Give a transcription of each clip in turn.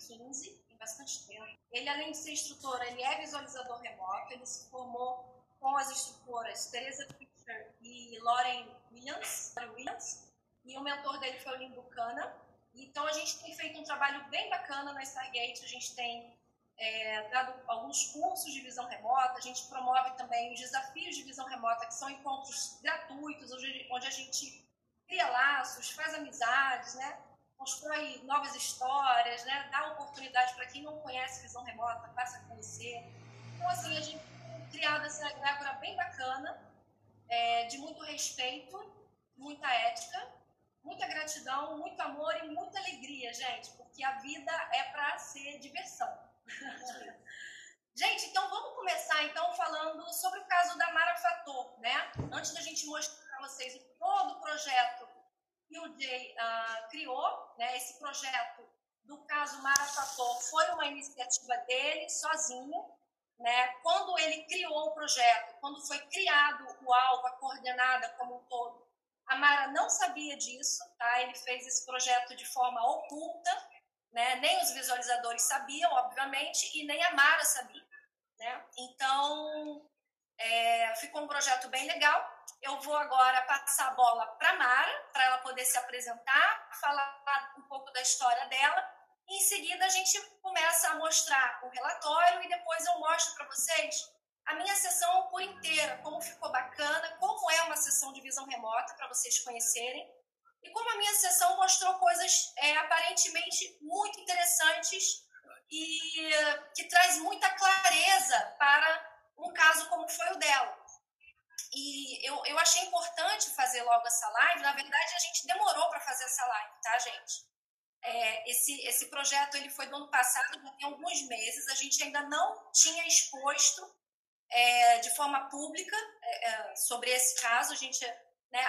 2015, tem bastante tempo. Ele, além de ser instrutor, ele é visualizador remoto, ele se formou com as instrutoras Teresa Fischer e Lauren Williams, Williams, e o mentor dele foi o Lynn Buchanan. Então, a gente tem feito um trabalho bem bacana na Stargate, a gente tem é, dado alguns cursos de visão remota, a gente promove também os desafios de visão remota, que são encontros gratuitos, onde, onde a gente cria laços, faz amizades, né? Constrói novas histórias, né? dá oportunidade para quem não conhece visão remota, passa a conhecer. Então, assim, a gente tem criado essa egrégora bem bacana, é, de muito respeito, muita ética, muita gratidão, muito amor e muita alegria, gente, porque a vida é para ser diversão. gente, então vamos começar então falando sobre o caso da Mara Fator, né? Antes da gente mostrar para vocês todo o projeto que o Jay uh, criou, né? Esse projeto do caso Mara Fator foi uma iniciativa dele, sozinho, né? Quando ele criou o projeto, quando foi criado o alvo, a coordenada como um todo, a Mara não sabia disso, tá? Ele fez esse projeto de forma oculta, né? Nem os visualizadores sabiam, obviamente, e nem a Mara sabia, né? Então, é, ficou um projeto bem legal. Eu vou agora passar a bola para Mara, para ela poder se apresentar, falar um pouco da história dela. E em seguida, a gente começa a mostrar o relatório e depois eu mostro para vocês a minha sessão por inteira, como ficou bacana, como é uma sessão de visão remota, para vocês conhecerem. E como a minha sessão mostrou coisas é, aparentemente muito interessantes e que traz muita clareza para um caso como foi o dela. E eu, eu achei importante fazer logo essa live. Na verdade, a gente demorou para fazer essa live, tá, gente? É, esse, esse projeto ele foi do ano passado, já tem alguns meses. A gente ainda não tinha exposto é, de forma pública é, é sobre esse caso. A gente né?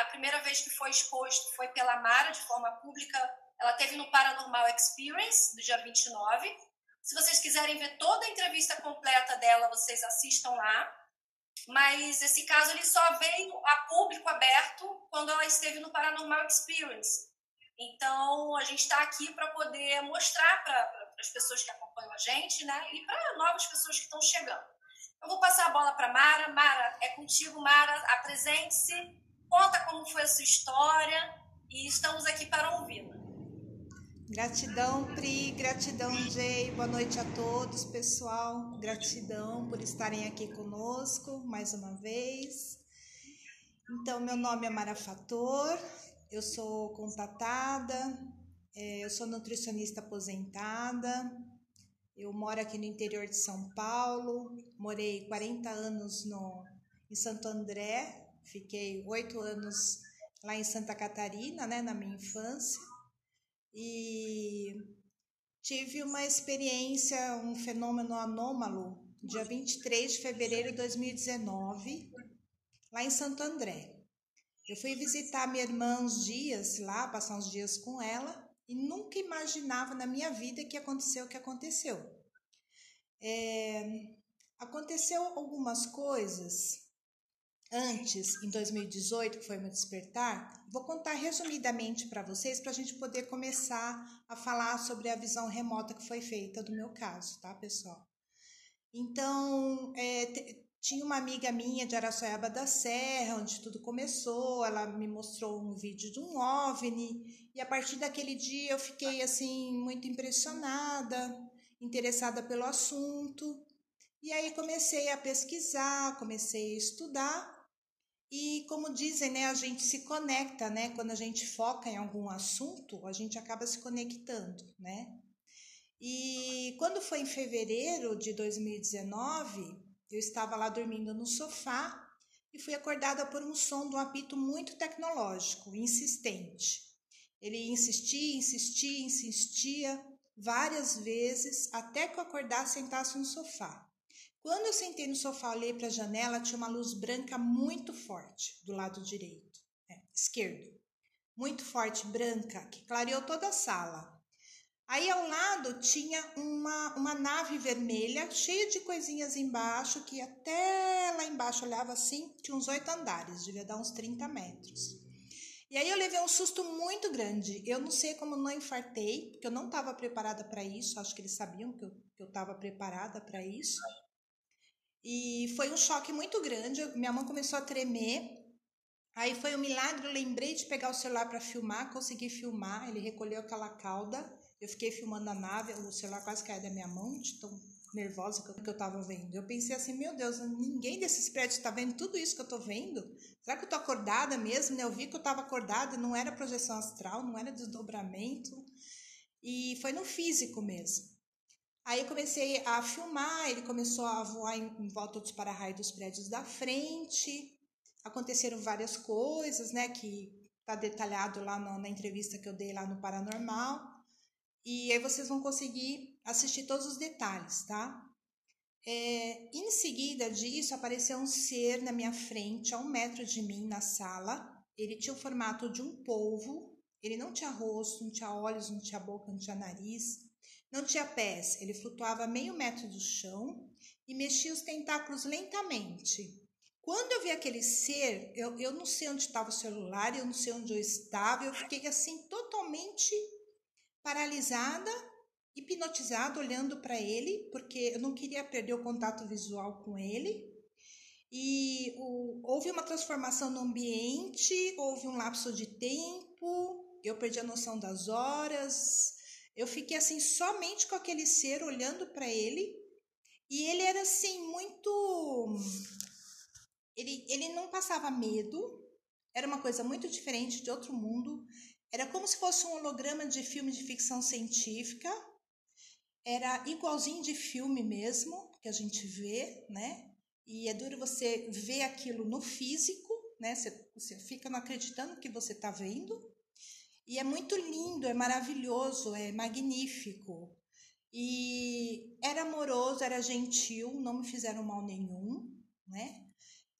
A primeira vez que foi exposto foi pela Mara, de forma pública. Ela teve no Paranormal Experience, do dia 29. Se vocês quiserem ver toda a entrevista completa dela, vocês assistam lá. Mas esse caso ele só veio a público aberto quando ela esteve no Paranormal Experience. Então, a gente está aqui para poder mostrar para as pessoas que acompanham a gente, né? E para novas pessoas que estão chegando. Eu vou passar a bola para Mara. Mara, é contigo, Mara. Apresente-se Conta como foi a sua história e estamos aqui para ouvi-la. Gratidão, Pri, gratidão, Jay. Boa noite a todos, pessoal. Gratidão por estarem aqui conosco mais uma vez. Então, meu nome é Mara Fator, eu sou contatada, é, eu sou nutricionista aposentada, eu moro aqui no interior de São Paulo, morei 40 anos no, em Santo André, Fiquei oito anos lá em Santa Catarina, né, na minha infância, e tive uma experiência, um fenômeno anômalo, dia 23 de fevereiro de 2019, lá em Santo André. Eu fui visitar minha irmã uns dias lá, passar uns dias com ela, e nunca imaginava na minha vida que aconteceu o que aconteceu. É, aconteceu algumas coisas antes, em 2018, que foi meu despertar, vou contar resumidamente para vocês para a gente poder começar a falar sobre a visão remota que foi feita do meu caso, tá, pessoal? Então, é, tinha uma amiga minha de Araçoiaba da Serra, onde tudo começou, ela me mostrou um vídeo de um OVNI, e a partir daquele dia eu fiquei, assim, muito impressionada, interessada pelo assunto, e aí comecei a pesquisar, comecei a estudar, e como dizem, né, a gente se conecta, né? Quando a gente foca em algum assunto, a gente acaba se conectando, né? E quando foi em fevereiro de 2019, eu estava lá dormindo no sofá e fui acordada por um som de um apito muito tecnológico, insistente. Ele insistia, insistia, insistia várias vezes até que eu acordasse e sentasse no sofá. Quando eu sentei no sofá, olhei para a janela, tinha uma luz branca muito forte do lado direito, é, esquerdo. Muito forte, branca, que clareou toda a sala. Aí ao lado tinha uma, uma nave vermelha, cheia de coisinhas embaixo, que até lá embaixo olhava assim, tinha uns oito andares, devia dar uns 30 metros. E aí eu levei um susto muito grande. Eu não sei como não infartei, porque eu não estava preparada para isso. Acho que eles sabiam que eu estava preparada para isso. E foi um choque muito grande. Minha mão começou a tremer. Aí foi um milagre. Eu lembrei de pegar o celular para filmar, consegui filmar. Ele recolheu aquela cauda. Eu fiquei filmando a nave, o celular quase caiu da minha mão, de tão nervosa que eu, que eu tava vendo. Eu pensei assim, meu Deus, ninguém desses prédios está vendo tudo isso que eu estou vendo? Será que eu estou acordada mesmo? Né? Eu vi que eu estava acordada, não era projeção astral, não era desdobramento. E foi no físico mesmo. Aí comecei a filmar, ele começou a voar em, em volta dos para-raios dos prédios da frente. Aconteceram várias coisas, né, que está detalhado lá no, na entrevista que eu dei lá no Paranormal. E aí vocês vão conseguir assistir todos os detalhes, tá? É, em seguida disso, apareceu um ser na minha frente, a um metro de mim, na sala. Ele tinha o formato de um polvo. Ele não tinha rosto, não tinha olhos, não tinha boca, não tinha nariz, não tinha pés. Ele flutuava meio metro do chão e mexia os tentáculos lentamente. Quando eu vi aquele ser, eu, eu não sei onde estava o celular, eu não sei onde eu estava, eu fiquei assim totalmente paralisada, hipnotizada, olhando para ele, porque eu não queria perder o contato visual com ele. E o, houve uma transformação no ambiente, houve um lapso de tempo, eu perdi a noção das horas. Eu fiquei assim somente com aquele ser olhando para ele. E ele era assim muito ele, ele não passava medo, era uma coisa muito diferente de outro mundo. Era como se fosse um holograma de filme de ficção científica. Era igualzinho de filme mesmo, que a gente vê, né? E é duro você ver aquilo no físico, né? Você, você fica não acreditando que você está vendo. E é muito lindo, é maravilhoso, é magnífico. E era amoroso, era gentil, não me fizeram mal nenhum, né?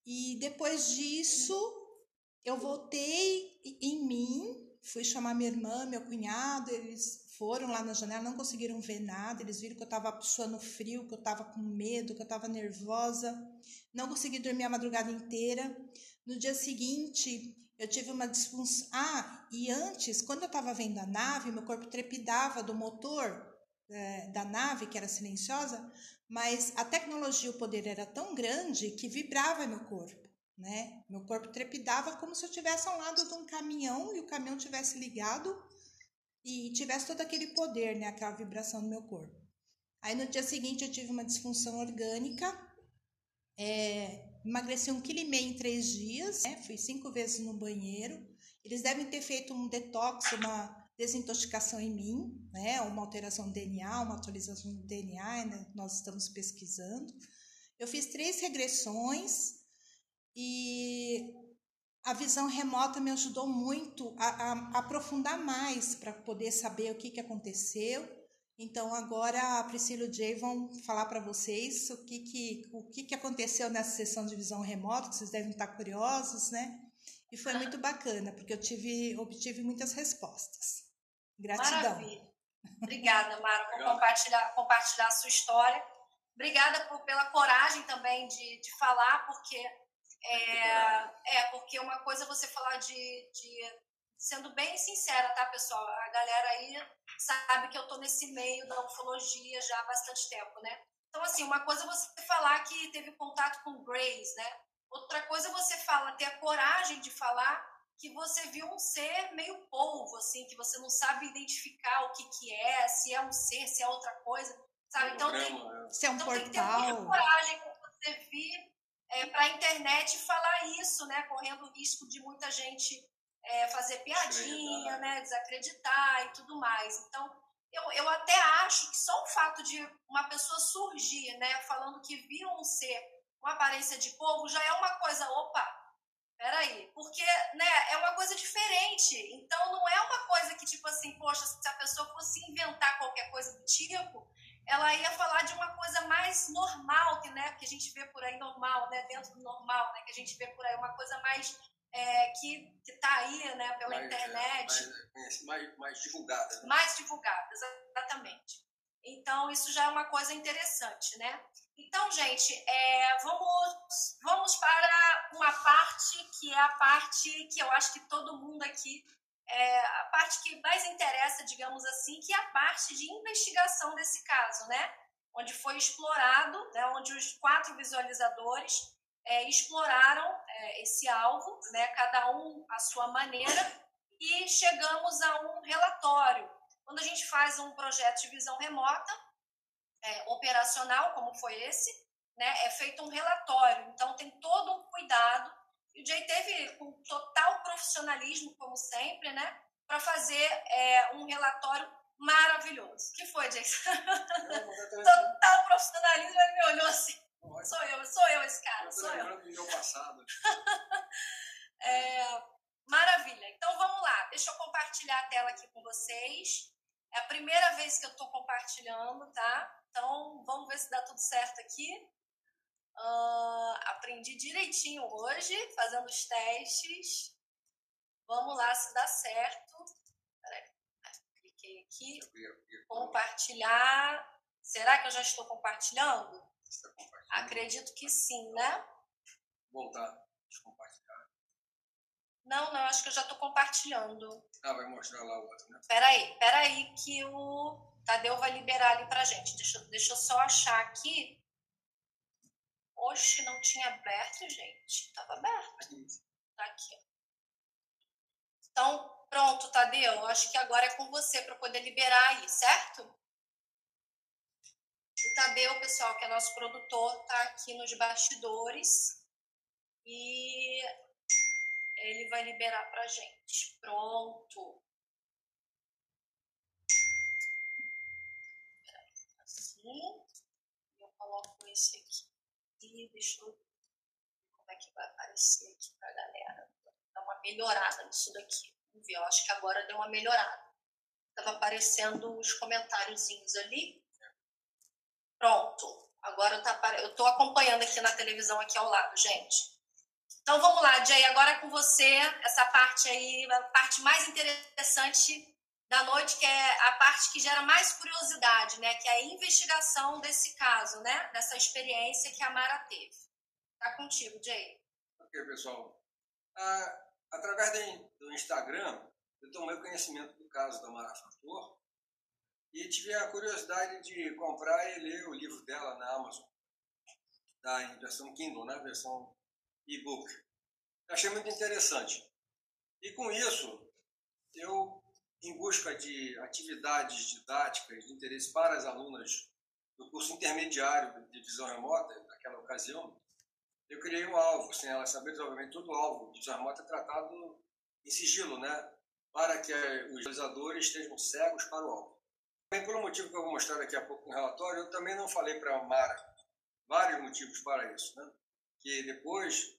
E depois disso, eu voltei em mim, Fui chamar minha irmã, meu cunhado, eles foram lá na janela, não conseguiram ver nada, eles viram que eu estava suando frio, que eu estava com medo, que eu estava nervosa. Não consegui dormir a madrugada inteira. No dia seguinte, eu tive uma disfunção. Ah, e antes, quando eu estava vendo a nave, meu corpo trepidava do motor é, da nave, que era silenciosa, mas a tecnologia, o poder era tão grande que vibrava meu corpo né? Meu corpo trepidava como se eu estivesse ao lado de um caminhão e o caminhão tivesse ligado e tivesse todo aquele poder, né? Aquela vibração no meu corpo. Aí no dia seguinte eu tive uma disfunção orgânica, é, emagreci um quilo e meio em três dias, né? fui cinco vezes no banheiro. Eles devem ter feito um detox, uma desintoxicação em mim, né? Uma alteração do DNA, uma atualização do DNA, né? nós estamos pesquisando. Eu fiz três regressões, e a visão remota me ajudou muito a, a aprofundar mais para poder saber o que, que aconteceu. Então agora a Priscila e o Jay vão falar para vocês o que, que, o que, que aconteceu nessa sessão de visão remota, que vocês devem estar curiosos, né? E foi muito bacana, porque eu tive, obtive muitas respostas. Gratidão. Maravilha. Obrigada, Mara, por compartilhar, compartilhar a sua história. Obrigada por, pela coragem também de, de falar, porque é, é, porque uma coisa é você falar de, de. Sendo bem sincera, tá, pessoal? A galera aí sabe que eu tô nesse meio da ufologia já há bastante tempo, né? Então, assim, uma coisa é você falar que teve contato com Grace, né? Outra coisa é você fala, ter a coragem de falar que você viu um ser meio polvo, assim, que você não sabe identificar o que, que é, se é um ser, se é outra coisa, sabe? Então, tem, né? se é um então portal. tem que ter muita coragem para você vir é, para a internet falar isso, né? Correndo o risco de muita gente é, fazer piadinha, né? Desacreditar e tudo mais. Então, eu, eu até acho que só o fato de uma pessoa surgir, né? Falando que viu um ser com aparência de povo já é uma coisa, opa, peraí, porque né, é uma coisa diferente. Então não é uma coisa que, tipo assim, poxa, se a pessoa fosse inventar qualquer coisa do tipo, ela ia falar de uma coisa mais normal, que, né, que a gente vê por aí normal, né, dentro do normal, né, que a gente vê por aí uma coisa mais é, que está aí, né, pela mais, internet. É, mais, mais, mais divulgada. Né? Mais divulgada, exatamente. Então, isso já é uma coisa interessante, né? Então, gente, é, vamos, vamos para uma parte que é a parte que eu acho que todo mundo aqui, é a parte que mais interessa, digamos assim, que é a parte de investigação desse caso, né? Onde foi explorado, né? onde os quatro visualizadores é, exploraram é, esse alvo, né? Cada um à sua maneira, e chegamos a um relatório. Quando a gente faz um projeto de visão remota, é, operacional, como foi esse, né, é feito um relatório. Então, tem todo um cuidado. E o Jay teve com total profissionalismo, como sempre, né, para fazer é, um relatório maravilhoso. que foi, Jay? total profissionalismo, ele me olhou assim. Sou eu, sou eu esse cara, sou eu. do meu passado. é, maravilha. Então, vamos lá. Deixa eu compartilhar a tela aqui com vocês. É a primeira vez que eu estou compartilhando, tá? Então, vamos ver se dá tudo certo aqui. Uh, aprendi direitinho hoje, fazendo os testes. Vamos lá se dá certo. Peraí, cliquei aqui. Compartilhar. Será que eu já estou compartilhando? Acredito que sim, né? Voltar, compartilhar. Não, não, acho que eu já estou compartilhando. Ah, vai mostrar lá o outro, né? Peraí, peraí, que o Tadeu vai liberar ali pra gente. Deixa, deixa eu só achar aqui. Oxe, não tinha aberto, gente. Tava aberto. Tá aqui. Então, pronto, Tadeu. Acho que agora é com você para poder liberar aí, certo? Tadeu, pessoal, que é nosso produtor, tá aqui nos bastidores. E ele vai liberar pra gente. Pronto. aqui. Eu coloco esse aqui. E deixa eu ver como é que vai aparecer aqui pra galera. Dá uma melhorada nisso daqui. Vamos ver, eu acho que agora deu uma melhorada. Tava aparecendo os comentáriozinhos ali. Pronto. Agora tá, eu tô acompanhando aqui na televisão aqui ao lado, gente. Então vamos lá, Jay, agora é com você, essa parte aí, a parte mais interessante da noite, que é a parte que gera mais curiosidade, né? Que é a investigação desse caso, né? Dessa experiência que a Mara teve. Tá contigo, Jay. Ok, pessoal. Ah, através do Instagram, eu tomei conhecimento do caso da Mara Fator e tive a curiosidade de comprar e ler o livro dela na Amazon, da em versão Kindle, né? Versão e-book. Achei muito interessante. E com isso, eu em busca de atividades didáticas de interesse para as alunas do curso intermediário de visão remota, naquela ocasião, eu criei um alvo, sem elas saberem, obviamente, todo alvo de visão remota é tratado em sigilo, né? Para que os realizadores estejam cegos para o alvo. Por um motivo que eu vou mostrar daqui a pouco no relatório, eu também não falei para a Mara vários motivos para isso, né? Que depois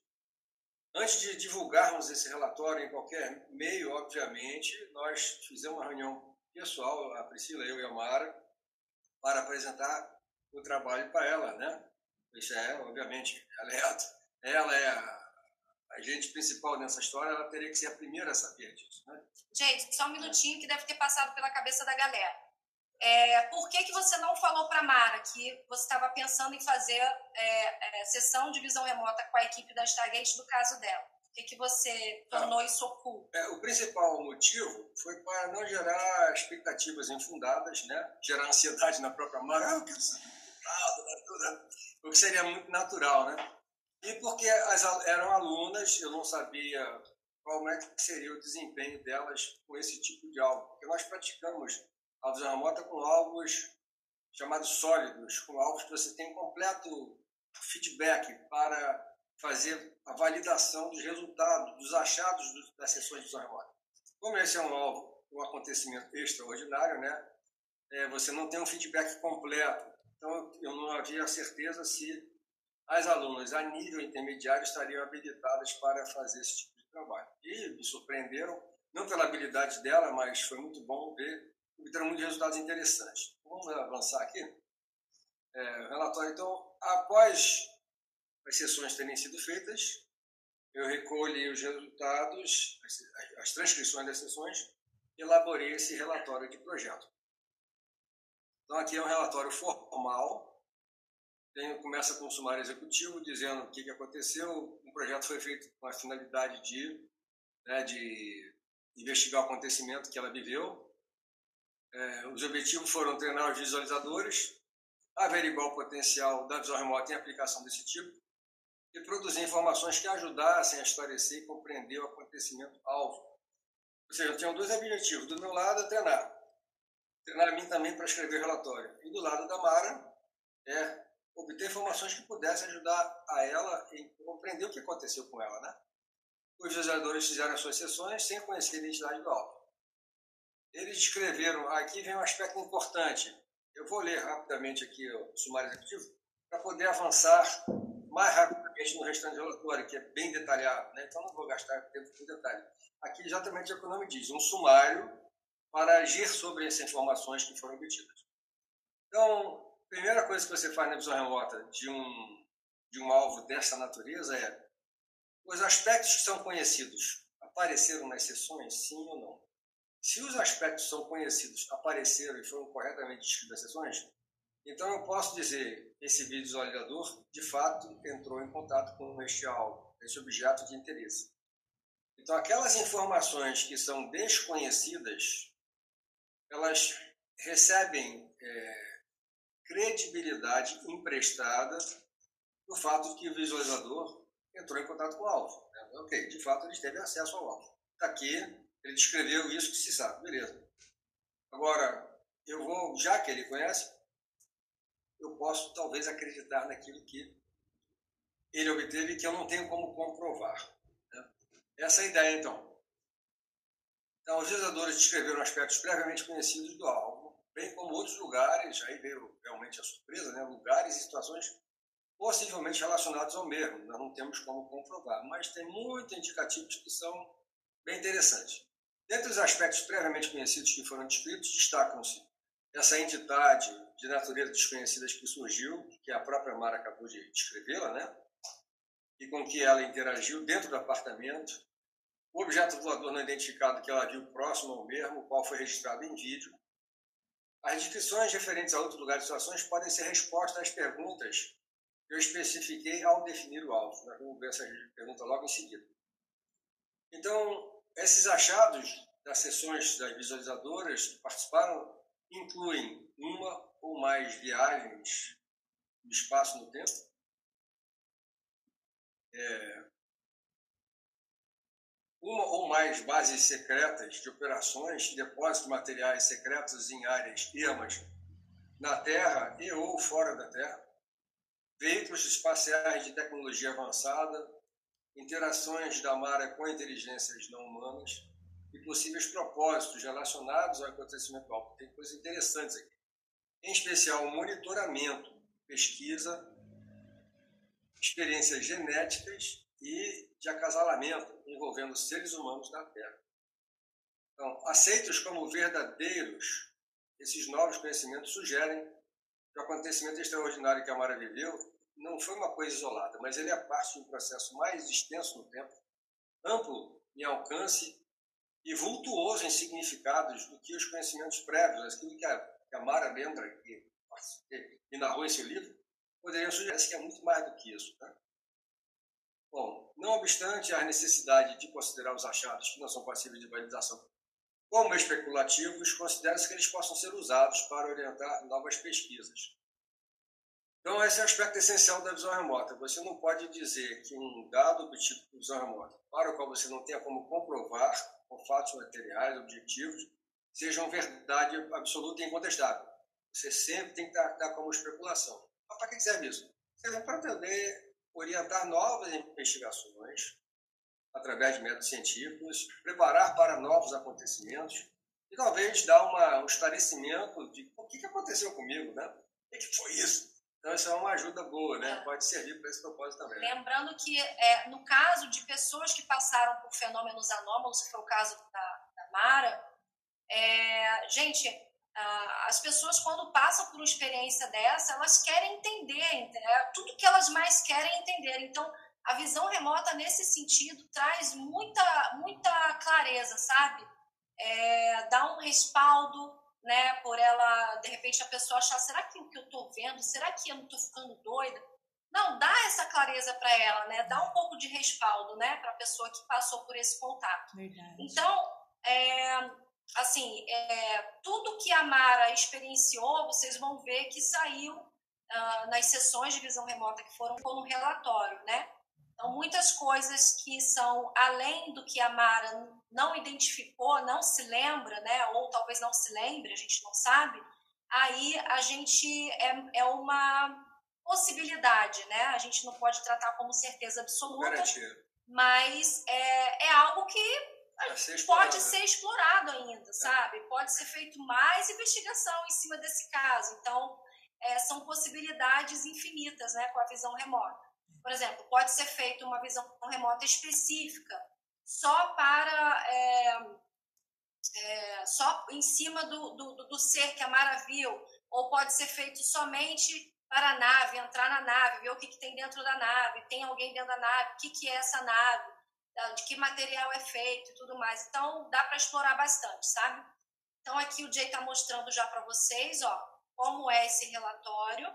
Antes de divulgarmos esse relatório em qualquer meio, obviamente, nós fizemos uma reunião pessoal, a Priscila, eu e a Mara, para apresentar o trabalho para ela, né? Isso é, obviamente, ela é, ela é a agente principal nessa história, ela teria que ser a primeira a saber disso, né? Gente, só um minutinho que deve ter passado pela cabeça da galera. É, por que, que você não falou para Mara que você estava pensando em fazer é, é, sessão de visão remota com a equipe da Stargate do caso dela? Por que, que você tornou ah, isso oculto? É, o principal motivo foi para não gerar expectativas infundadas, né? gerar ansiedade na própria Mara, ah, eu quero saber né? o que seria muito natural. Né? E porque as, eram alunas, eu não sabia qual é que seria o desempenho delas com esse tipo de algo. Porque nós praticamos a visão remota com alvos chamados sólidos, com alvos que você tem completo feedback para fazer a validação dos resultados, dos achados das sessões de remota. Como esse é um alvo, um acontecimento extraordinário, né? É, você não tem um feedback completo. Então, eu não havia certeza se as alunas a nível intermediário estariam habilitadas para fazer esse tipo de trabalho. E me surpreenderam, não pela habilidade dela, mas foi muito bom ver obterão muitos resultados interessantes. Vamos avançar aqui. É, relatório, então, após as sessões terem sido feitas, eu recolhi os resultados, as, as transcrições das sessões, e elaborei esse relatório de projeto. Então, aqui é um relatório formal, tem, começa com o sumário executivo dizendo o que, que aconteceu. O projeto foi feito com a finalidade de, né, de investigar o acontecimento que ela viveu. É, os objetivos foram treinar os visualizadores, averiguar o potencial da visão remota em aplicação desse tipo e produzir informações que ajudassem a esclarecer e compreender o acontecimento alvo. Ou seja, eu tinha dois objetivos. Do meu lado, é treinar. Treinar a mim também para escrever relatório. E do lado da Mara, é obter informações que pudessem ajudar a ela em compreender o que aconteceu com ela. Né? Os visualizadores fizeram as suas sessões sem conhecer a identidade do alvo. Eles escreveram, aqui vem um aspecto importante. Eu vou ler rapidamente aqui o sumário executivo para poder avançar mais rapidamente no restante do relatório, que é bem detalhado, né? então não vou gastar tempo com detalhe. Aqui exatamente é o que o nome diz, um sumário para agir sobre essas informações que foram obtidas. Então, a primeira coisa que você faz na visão remota de um, de um alvo dessa natureza é os aspectos que são conhecidos apareceram nas sessões, sim ou não? Se os aspectos são conhecidos, apareceram e foram corretamente descritos nas sessões, então eu posso dizer esse visualizador, de fato, entrou em contato com este alvo, esse objeto de interesse. Então, aquelas informações que são desconhecidas, elas recebem é, credibilidade emprestada do fato de que o visualizador entrou em contato com o alvo. Né? Ok, de fato ele teve acesso ao alvo. Está aqui, ele descreveu isso que se sabe, beleza. Agora, eu vou, já que ele conhece, eu posso talvez acreditar naquilo que ele obteve que eu não tenho como comprovar. Né? Essa é a ideia, então. Então, os legisladores descreveram aspectos previamente conhecidos do alvo, bem como outros lugares, aí veio realmente a surpresa, né? lugares e situações possivelmente relacionados ao mesmo. Nós não temos como comprovar, mas tem muitos indicativos que são bem interessantes. Dentre os aspectos previamente conhecidos que foram descritos, destacam-se essa entidade de natureza desconhecida que surgiu, que a própria Mara acabou de descrevê-la, né? E com que ela interagiu dentro do apartamento. O objeto voador não identificado que ela viu próximo ao mesmo, o qual foi registrado em vídeo. As descrições referentes a outros lugares e situações podem ser respostas às perguntas que eu especifiquei ao definir o alvo. Vamos ver essa pergunta logo em seguida. Então, esses achados das sessões das visualizadoras que participaram incluem uma ou mais viagens no espaço no tempo, é, uma ou mais bases secretas de operações, depósitos de materiais secretos em áreas ermas na Terra e ou fora da Terra, veículos espaciais de tecnologia avançada, interações da Mara com inteligências não humanas, e possíveis propósitos relacionados ao acontecimento alvo. Tem coisas interessantes aqui. Em especial, monitoramento, pesquisa, experiências genéticas e de acasalamento envolvendo seres humanos na Terra. Então, aceitos como verdadeiros, esses novos conhecimentos sugerem que o acontecimento extraordinário que a Mara viveu não foi uma coisa isolada, mas ele é parte de um processo mais extenso no tempo, amplo em alcance e vultuoso em significados do que os conhecimentos prévios, aquilo que a, que a Mara lembra que, que narrou esse livro, poderiam sugerir que é muito mais do que isso. Né? Bom, não obstante a necessidade de considerar os achados que não são passíveis de validação como especulativos, considera-se que eles possam ser usados para orientar novas pesquisas. Então, esse é o aspecto essencial da visão remota. Você não pode dizer que um dado obtido por visão remota, para o qual você não tenha como comprovar com fatos materiais, objetivos, sejam verdade absoluta e incontestável. Você sempre tem que dar, dar como especulação. Mas para que serve isso? Serve para poder orientar novas investigações através de métodos científicos, preparar para novos acontecimentos e talvez dar uma, um esclarecimento de o que aconteceu comigo, né? O que foi isso? Então, isso é uma ajuda boa, né? É. Pode servir para esse propósito também. Lembrando que, é, no caso de pessoas que passaram por fenômenos anômalos, que foi o caso da, da Mara, é, gente, as pessoas, quando passam por uma experiência dessa, elas querem entender, é, tudo que elas mais querem entender. Então, a visão remota, nesse sentido, traz muita, muita clareza, sabe? É, dá um respaldo, né, por ela, de repente, a pessoa achar, será que o que eu estou vendo, será que eu não estou ficando doida? Não, dá essa clareza para ela, né? Dá um pouco de respaldo, né, para a pessoa que passou por esse contato. Verdade. Então, é, assim, é, tudo que a Mara experienciou, vocês vão ver que saiu uh, nas sessões de visão remota que foram no relatório, né? Então, muitas coisas que são além do que a Mara não identificou, não se lembra, né? Ou talvez não se lembre, a gente não sabe. Aí a gente é, é uma possibilidade, né? A gente não pode tratar como certeza absoluta, Garantia. mas é, é algo que Vai ser pode explorado. ser explorado ainda, sabe? Pode ser feito mais investigação em cima desse caso. Então, é, são possibilidades infinitas, né, com a visão remota. Por exemplo, pode ser feita uma visão remota específica só para é, é, só em cima do, do, do ser que a Mara viu, ou pode ser feito somente para a nave, entrar na nave, ver o que, que tem dentro da nave, tem alguém dentro da nave, o que, que é essa nave, de que material é feito e tudo mais. Então, dá para explorar bastante, sabe? Então, aqui o Jay está mostrando já para vocês, ó, como é esse relatório,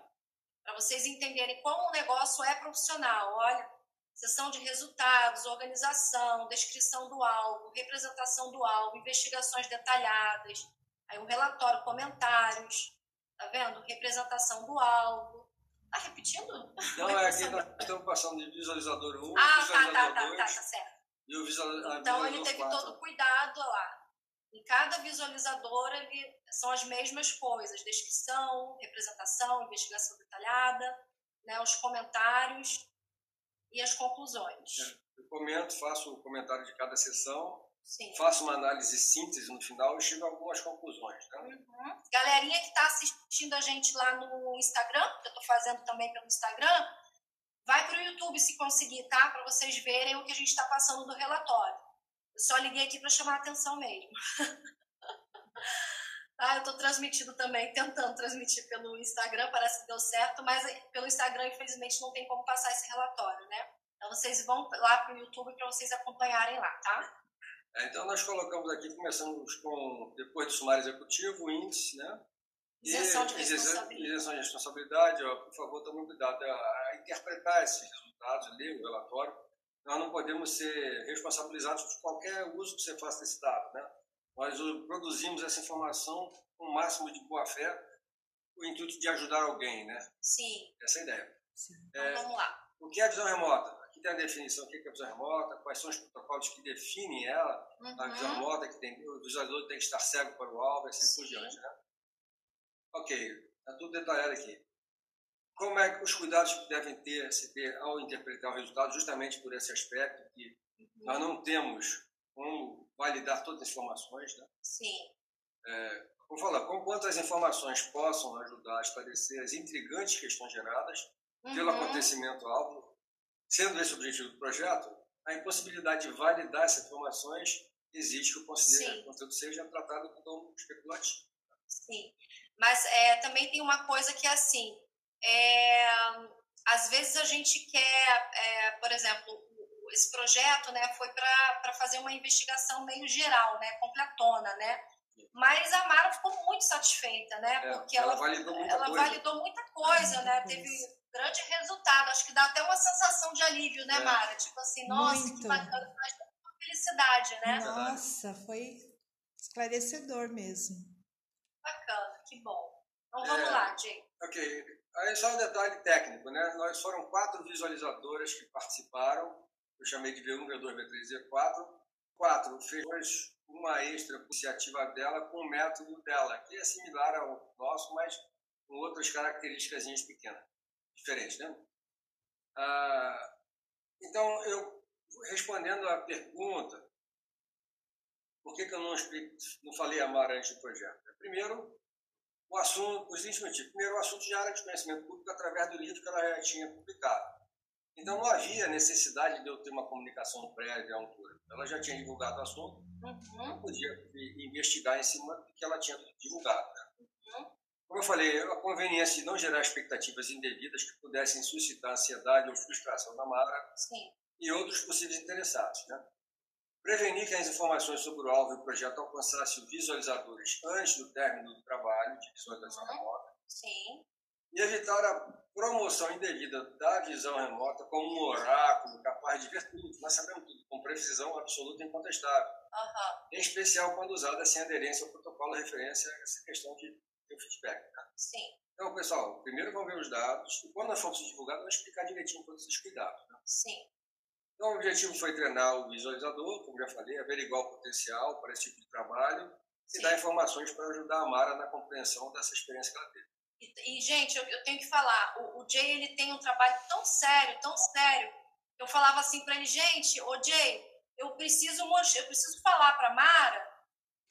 para vocês entenderem como o negócio é profissional. Olha, sessão de resultados, organização, descrição do alvo, representação do alvo, investigações detalhadas, aí um relatório, comentários, tá vendo? Representação do alvo. Tá repetindo? Não, é aqui nós estamos passando de visualizador 1, Ah, tá, visualizador tá, tá, 2 tá, tá certo. e o visualizador Então ele teve 4. todo cuidado lá. Em cada visualizador ele, são as mesmas coisas: descrição, representação, investigação detalhada, né, os comentários e as conclusões. É. Eu comento, faço o comentário de cada sessão, Sim. faço uma análise síntese no final e chego a algumas conclusões. Né? Uhum. Galerinha que está assistindo a gente lá no Instagram, que eu estou fazendo também pelo Instagram, vai para o YouTube se conseguir, tá? Para vocês verem o que a gente está passando do relatório. Eu só liguei aqui para chamar a atenção mesmo. ah, eu estou transmitindo também, tentando transmitir pelo Instagram, parece que deu certo, mas pelo Instagram, infelizmente, não tem como passar esse relatório, né? Então vocês vão lá para o YouTube para vocês acompanharem lá, tá? É, então nós colocamos aqui, começamos com, depois do sumário executivo, o índice, né? Isenção de responsabilidade. isenção de responsabilidade, ó, por favor, tomem cuidado a interpretar esses resultados, ler o relatório. Nós não podemos ser responsabilizados por qualquer uso que você faça desse dado, né? Nós produzimos essa informação com o máximo de boa-fé, com o intuito de ajudar alguém, né? Sim, Essa é a ideia. Sim. então É, vamos lá. o que é a visão remota? Aqui tem a definição, o que é a visão remota, quais são os protocolos que definem ela, a visão Uhum. remota, que tem, o visualizador tem que estar cego para o alvo, assim por Sim. diante. Né? Ok, está tudo detalhado aqui. Como é que os cuidados que devem ter, se ter ao interpretar o resultado, justamente por esse aspecto, que nós não temos como validar todas as informações. Né? Sim, Vou falar, conquanto as informações possam ajudar a esclarecer as intrigantes questões geradas pelo Uhum. acontecimento alvo, sendo esse o objetivo do projeto, a impossibilidade de validar essas informações exige que o conteúdo seja tratado como especulativo. Sim, mas é, também tem uma coisa que é assim, é, às vezes a gente quer, é, por exemplo, esse projeto, né, foi para fazer uma investigação meio geral, né, completona, né, mas a Mara ficou muito satisfeita, né, É, porque ela ela, validou muita ela coisa. validou muita coisa, né, teve grande resultado, acho que dá até uma sensação de alívio, né, É. Mara, tipo assim, nossa, que Muito. bacana, traz tanta felicidade, né, Nossa, foi esclarecedor mesmo. bacana, que bom. Então vamos É. lá, Jay. Ok, aí só um detalhe técnico, né? Nós foram quatro visualizadoras que participaram, eu chamei de V1, V2, V3 e V4. Quatro fez uma extra iniciativa dela com o método dela, que é similar ao nosso, mas com outras características pequenas, diferentes, né? Ah, então, eu respondendo à pergunta, por que, que eu não, explico, não falei antes do projeto? Primeiro, o assunto, por seguinte motivo. Primeiro, o assunto já era de conhecimento público através do livro que ela já tinha publicado. Então, não havia necessidade de eu ter uma comunicação prévia à altura. Ela já tinha divulgado o assunto, Uhum. eu podia investigar em cima do que ela tinha divulgado. né? Uhum. Como eu falei, a conveniência de não gerar expectativas indevidas que pudessem suscitar ansiedade ou frustração na Mara Sim. e outros possíveis interessados. Né? prevenir que as informações sobre o alvo e o projeto alcançassem visualizadores antes do término do trabalho de visualização Uhum. remota, Sim. E evitar a promoção indevida da visão remota como um oráculo capaz de ver tudo, nós sabemos tudo, com precisão absoluta e incontestável, Aham. em especial quando usada sem aderência ao protocolo referência a essa questão de o feedback. Tá? Sim. Então, pessoal, primeiro vamos ver os dados, e quando nós formos divulgar, vamos explicar direitinho todos esses cuidados. Né? Sim. Então, o objetivo foi treinar o visualizador, como já falei, averiguar o potencial para esse tipo de trabalho e Sim. dar informações para ajudar a Mara na compreensão dessa experiência que ela teve. E, e, gente, eu, eu tenho que falar, o, o Jay ele tem um trabalho tão sério, tão sério. Eu falava assim para ele, gente, ô Jay, eu preciso eu preciso falar para Mara,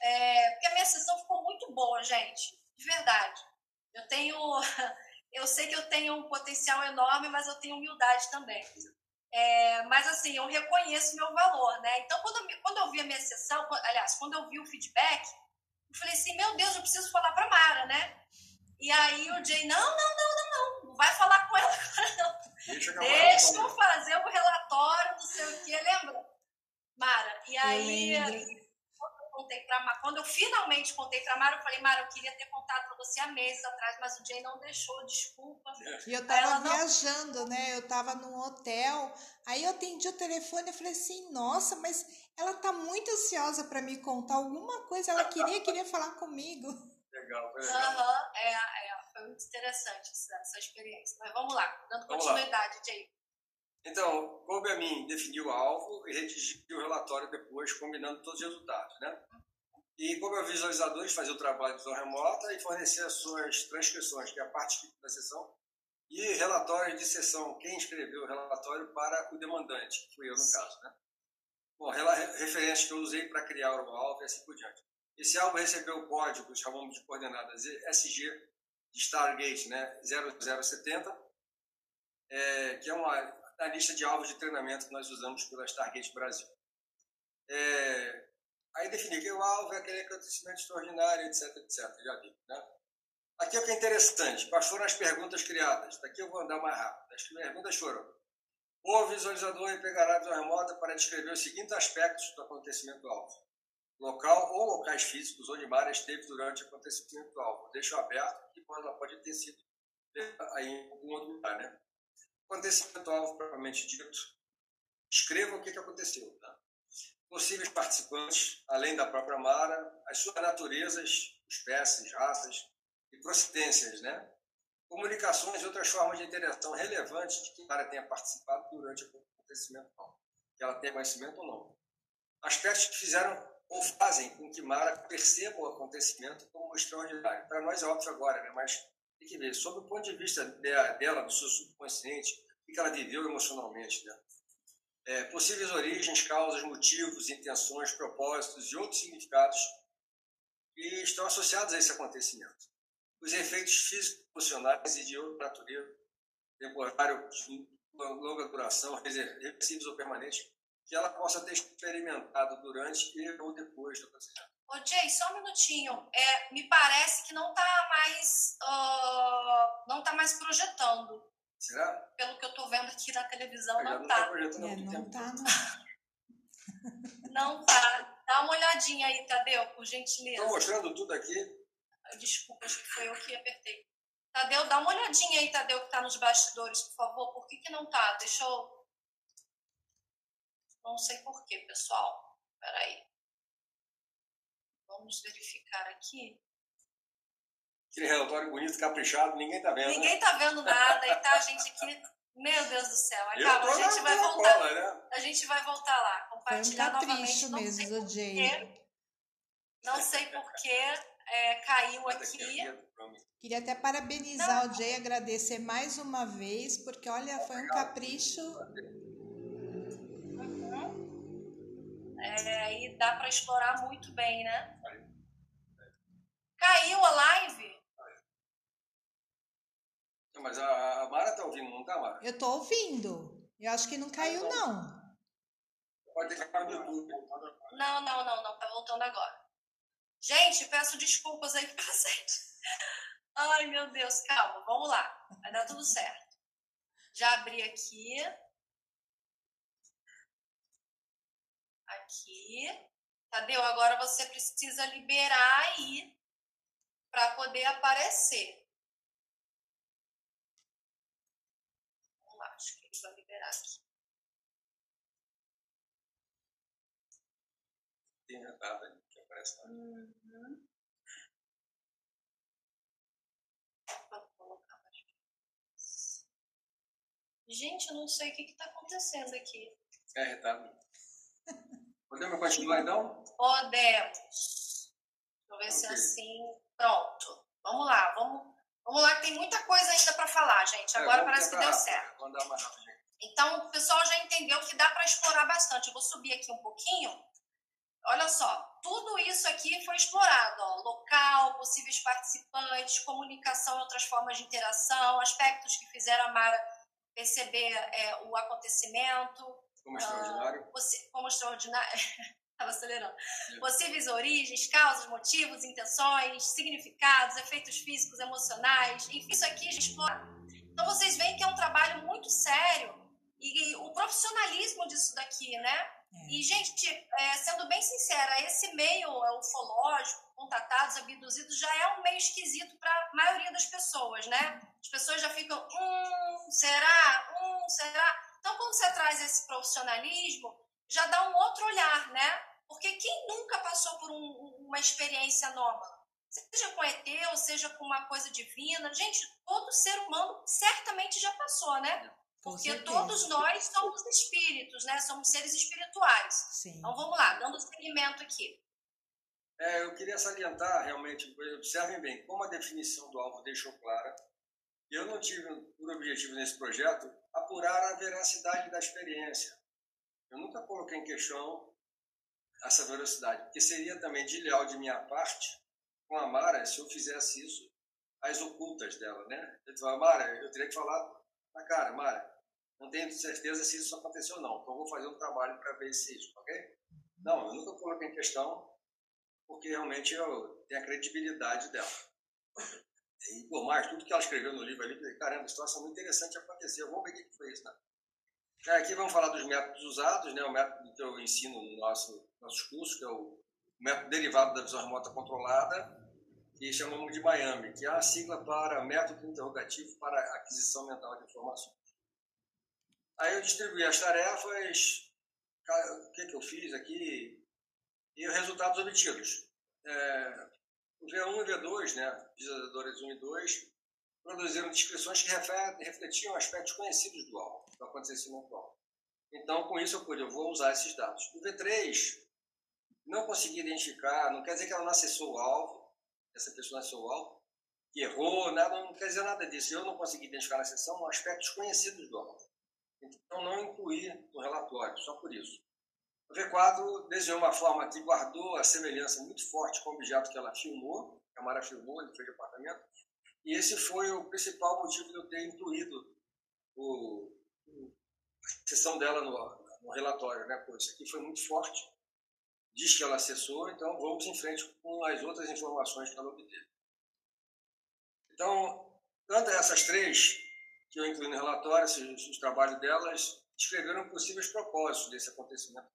é, porque a minha sessão ficou muito boa, gente, de verdade. Eu tenho, eu sei que eu tenho um potencial enorme, mas eu tenho humildade também. É, mas assim, eu reconheço meu valor, né? Então, quando eu, quando eu vi a minha sessão, aliás, quando eu vi o feedback, eu falei assim, meu Deus, eu preciso falar para Mara, né? E aí o Jay, não, não, não, não, não, não vai falar com ela agora, não. Deixa, Deixa eu fazer o relatório, não sei o que, lembra? Mara, e aí, quando eu contei pra Mara, quando eu finalmente contei pra Mara, eu falei, Mara, eu queria ter contado pra você há meses atrás, mas o Jay não deixou, desculpa. E eu Ela tava não- viajando, né? Eu tava num hotel. Aí eu atendi o telefone e falei assim: "Nossa, mas ela tá muito ansiosa para me contar alguma coisa. Ela queria queria falar comigo". Legal, foi legal. Aham, é, é, foi muito interessante essa, essa experiência. Mas vamos lá, dando Vamos continuidade, Jay. Então, coube a mim definir o alvo e redigir o relatório depois, combinando todos os resultados, né? E como eu visualizadores, fazer o trabalho de visão remota e fornecer as suas transcrições, que é a parte da sessão, e relatórios de sessão, quem escreveu o relatório para o demandante, que fui eu no caso, né? Bom, referências que eu usei para criar o alvo e assim por diante. Esse alvo recebeu o código, chamamos de coordenadas SG de Stargate, né? 0070, é, que é uma a lista de alvos de treinamento que nós usamos pela Stargate Brasil. É, aí defini que o alvo é aquele acontecimento extraordinário, etc, etc, já vi. Né? Aqui é o que é interessante, quais foram as perguntas criadas? Daqui eu vou andar mais rápido. As perguntas foram, o visualizador empregará a visão remota para descrever os seguintes aspectos do acontecimento alvo. Local ou locais físicos onde Mara esteve durante o acontecimento alvo. Deixo aberto, que ela pode ter sido aí em algum outro lugar, né? acontecimento alvo propriamente dito, escreva o que, aconteceu. Tá? Possíveis participantes, além da própria Mara, as suas naturezas, espécies, raças e procedências, né? comunicações e outras formas de interação relevantes de que Mara tenha participado durante o acontecimento alvo, que ela tenha conhecimento ou não. Aspectos que fizeram ou fazem com que Mara perceba o acontecimento como extraordinário. Para nós é óbvio agora, né? mas tem que ver, sob o ponto de vista de- dela, do seu subconsciente, o que ela viveu emocionalmente. Né? É, possíveis origens, causas, motivos, intenções, propósitos e outros significados que estão associados a esse acontecimento. Os efeitos físicos, emocionais e de outra natureza, temporário, de longa duração, reversivos ou permanentes, que ela possa ter experimentado durante e ou depois do acontecimento. Ô, Jay, só um minutinho. É, me parece que não tá mais. ah, não tá mais projetando. Será? Pelo que eu tô vendo aqui na televisão, Eu não não está tá. projetando É, não tempo. tá não. Não tá. Dá uma olhadinha aí, Tadeu, por Estou gentileza. mostrando tudo aqui. Desculpa, acho que foi eu que apertei. Tadeu, dá uma olhadinha aí, Tadeu, que tá nos bastidores, por favor. Por que, que não tá? Deixa eu. Não sei por quê, pessoal. Peraí. Vamos verificar aqui. Aquele relatório bonito, caprichado, ninguém está vendo. né? Ninguém tá vendo nada e tá a gente aqui. Meu Deus do céu. Tô a gente vai voltar. cola, né? A gente vai voltar lá, Foi um compartilhar novamente. capricho Não sei mesmo por do Jay. quê. Não sei por que é, caiu aqui. Queria até parabenizar o Jay, agradecer mais uma vez, porque olha, foi um capricho. É, e dá para explorar muito bem, né? Caiu a live? Mas a, a Mara está ouvindo, não está, Mara? Eu tô ouvindo. Eu acho que não caiu não. Pode ter ficado no YouTube. Não, não, não, não. Tá voltando agora. Gente, peço desculpas aí pra vocês. Ai, meu Deus, calma, vamos lá. Vai dar tudo certo. Já abri aqui. Ai, Aqui. Tadeu, agora você precisa liberar aí para poder aparecer. Vamos lá, acho que ele vai liberar aqui. Tem a data que aparece lá. Uhum. Gente, eu não sei o que está acontecendo aqui. É, retardo. Podemos continuar então? Podemos. Deixa eu ver se é Ok. assim. Pronto. Vamos lá, vamos, vamos lá, que tem muita coisa ainda para falar, gente. É, Agora vamos parece que deu certo. Vamos rápido. gente. Então, o pessoal já entendeu que dá para explorar bastante. Eu vou subir aqui um pouquinho. Olha só, tudo isso aqui foi explorado. Ó, local, possíveis participantes, comunicação e outras formas de interação, aspectos que fizeram a Mara perceber é, o acontecimento, Como extraordinário. possi- como extraordinário. Estava acelerando. É. Possíveis origens, causas, motivos, intenções, significados, efeitos físicos, emocionais. Enfim, isso aqui a gente explora. Então vocês veem que é um trabalho muito sério e o profissionalismo disso daqui, né? E, gente, é, sendo bem sincera, esse meio é, ufológico, contatados, abduzidos, já é um meio esquisito para a maioria das pessoas, né? As pessoas já ficam, hum, será? Hum, será? Então, quando você traz esse profissionalismo, já dá um outro olhar, né? Porque quem nunca passou por um- uma experiência anômala? Seja com ET ou seja com uma coisa divina. Gente, todo ser humano certamente já passou, né? Porque todos nós somos espíritos, né? Somos seres espirituais. Sim. Então vamos lá, dando seguimento aqui. É, eu queria salientar realmente, observem bem, como a definição do alvo deixou clara, eu não tive por objetivo nesse projeto apurar a veracidade da experiência. Eu nunca coloquei em questão essa veracidade, porque seria também de leal de minha parte com a Mara se eu fizesse isso às ocultas dela, né? Eu Mara, eu teria que falar na cara, Mara, não tenho certeza se isso aconteceu ou não, então eu vou fazer um trabalho para ver se isso, ok? Não, eu nunca coloquei em questão porque realmente eu tenho a credibilidade dela. E por mais tudo que ela escreveu no livro ali, falei, caramba, situação muito interessante aconteceu. Vamos ver o que foi isso, né? É, Aqui vamos falar dos métodos usados, né? O método que eu ensino no nosso nossos cursos, que é o método derivado da visão remota controlada, que chamamos de Miami, que é a sigla para método interrogativo para aquisição mental de informações. Aí eu distribuí as tarefas, o que, que eu fiz aqui, e os resultados obtidos. É, o V1 e V2, né, visualizadores 1 e 2, produziram descrições que refletiam aspectos conhecidos do alvo, do acontecimento alvo. Então, com isso, eu pude, eu vou usar esses dados. O V3 não consegui identificar, não quer dizer que ela não acessou o alvo, essa pessoa acessou o alvo, que errou, nada, não quer dizer nada disso. Eu não consegui identificar na sessão aspectos conhecidos do alvo. Então, não incluí no relatório, só por isso. O V4 desenhou uma forma que guardou a semelhança muito forte com o objeto que ela filmou, a Mara filmou, ele fez apartamento, e esse foi o principal motivo de eu ter incluído o, a sessão dela no, no relatório, né? Pô, isso aqui foi muito forte, diz que ela acessou, então vamos em frente com as outras informações que ela obteve. Então, tanto essas três que eu incluí no relatório, esses, os trabalhos delas, descreveram possíveis propósitos desse acontecimento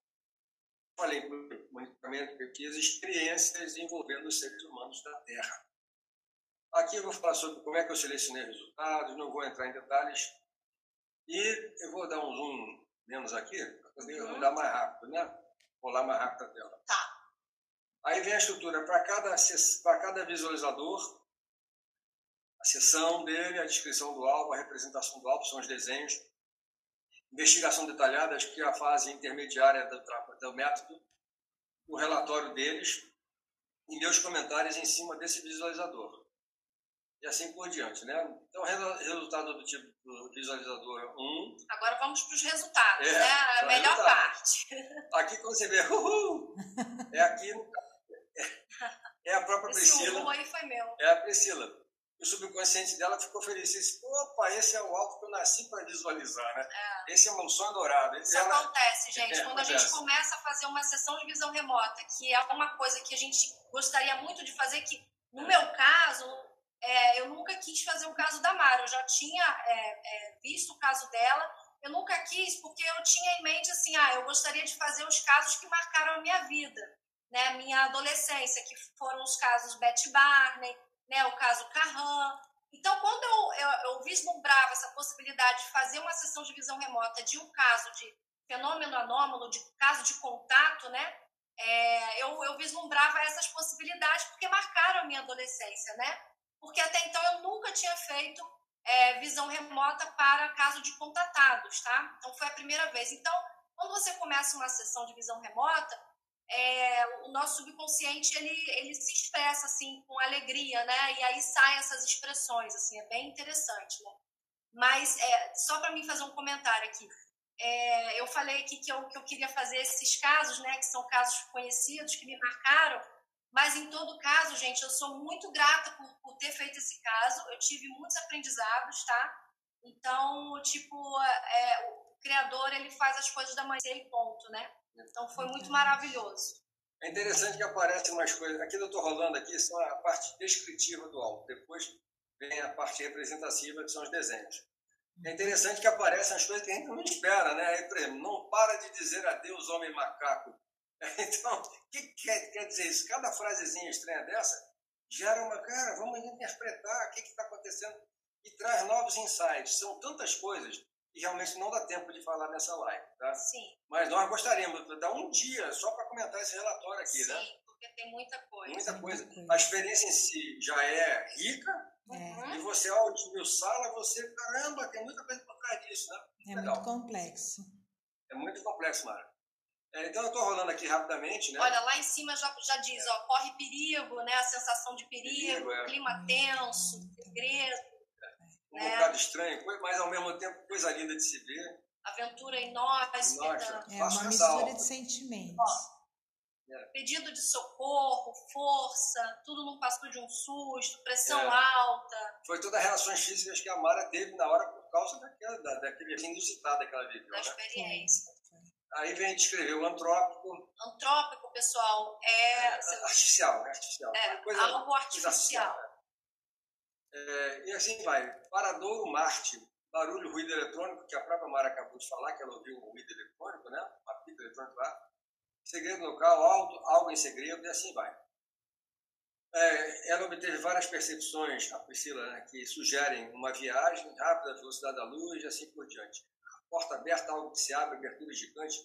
falei por monitoramento, pesquisa, experiências envolvendo os seres humanos da Terra. Aqui eu vou falar sobre como é que eu selecionei resultados, não vou entrar em detalhes. E eu vou dar um zoom menos aqui, para poder Uhum. andar mais rápido, né? Rolar mais rápido a tela. Tá. Aí vem a estrutura para cada, cada visualizador, a seção dele, a descrição do alvo, a representação do alvo, são os desenhos, investigação detalhada, acho que é a fase intermediária do, do método, o relatório deles e meus comentários em cima desse visualizador. E assim por diante, né? Então, resu- resultado do tipo do visualizador 1, Agora vamos para os resultados, É, né? A melhor resultado. parte. aqui quando você vê, uhul, é aqui, é a própria Esse Priscila. uhul aí foi meu. É a Priscila. O subconsciente dela ficou feliz. Disse, Opa, esse é o alvo que eu nasci para visualizar, né? Esse é o meu sonho dourado. Isso Ela, acontece, gente, É, quando a acontece. gente começa a fazer uma sessão de visão remota, que é uma coisa que a gente gostaria muito de fazer, que no meu caso, é, eu nunca quis fazer o caso da Mara, eu já tinha é, é, visto o caso dela, eu nunca quis porque eu tinha em mente assim, ah, eu gostaria de fazer os casos que marcaram a minha vida, né, minha adolescência, que foram os casos Betty Barney, né, o caso Carran. Então, quando eu, eu, eu vislumbrava essa possibilidade de fazer uma sessão de visão remota de um caso de fenômeno anômalo, de caso de contato, né, é, eu, eu vislumbrava essas possibilidades porque marcaram a minha adolescência, né? Porque até então eu nunca tinha feito é, visão remota para caso de contatados, tá? Então foi a primeira vez. Então, quando você começa uma sessão de visão remota, é, o nosso subconsciente ele, ele se expressa assim com alegria, né? E aí saem essas expressões, assim, é bem interessante, né? Mas é, só para mim fazer um comentário aqui, é, eu falei aqui que eu, que eu queria fazer esses casos, né? Que são casos conhecidos que me marcaram. Mas, em todo caso, gente, eu sou muito grata por, por ter feito esse caso. Eu tive muitos aprendizados, tá? Então, tipo, é, o criador, ele faz as coisas da maneira e ponto, né? Então, foi muito maravilhoso. É interessante que aparecem umas coisas. Aqui eu estou rolando aqui são a parte descritiva do álbum. Depois vem a parte representativa, que são os desenhos. É interessante que aparecem as coisas que a gente não espera, né? Aí, por exemplo, não para de dizer adeus, homem macaco. Então, o que quer, quer dizer isso? Cada frasezinha estranha dessa gera uma, cara, vamos interpretar o que está acontecendo e traz novos insights. São tantas coisas que realmente não dá tempo de falar nessa live, tá? Sim. Mas nós gostaríamos de dar um dia só para comentar esse relatório aqui, Sim, né? Sim, porque tem muita coisa. Muita coisa. A experiência em si já é rica, É. e você, ao sala você, caramba, tem muita coisa por trás disso, né? É Legal. muito complexo. É muito complexo, Mara. É, então, eu estou rolando aqui rapidamente, né? Olha, lá em cima já, já diz, ó, corre perigo, né? A sensação de perigo, Perigo, é. clima tenso, segredo, um É. bocado estranho, mas ao mesmo tempo coisa linda de se ver. aventura inóspita, Nossa. É Faço uma mistura de sentimentos. pedido de socorro, força, tudo não passou de um susto, pressão É. alta, Foi todas as reações físicas que a Mara teve na hora por causa daquela, da, daquele inusitado que ela viveu, da né? experiência. Aí vem descrever o antrópico, Antrópico, pessoal, é, artificial, né? Artificial. é Coisa- algo coisa artificial. É, e assim vai. Paradouro Marte, barulho, ruído eletrônico, que a própria Mara acabou de falar, que ela ouviu o ruído eletrônico, né? Apito eletrônico lá. Segredo local, algo, algo em segredo, e assim vai. É, ela obteve várias percepções, a Priscila, né, que sugerem uma viagem rápida, velocidade da luz e assim por diante. Porta aberta, algo que se abre, abertura gigante,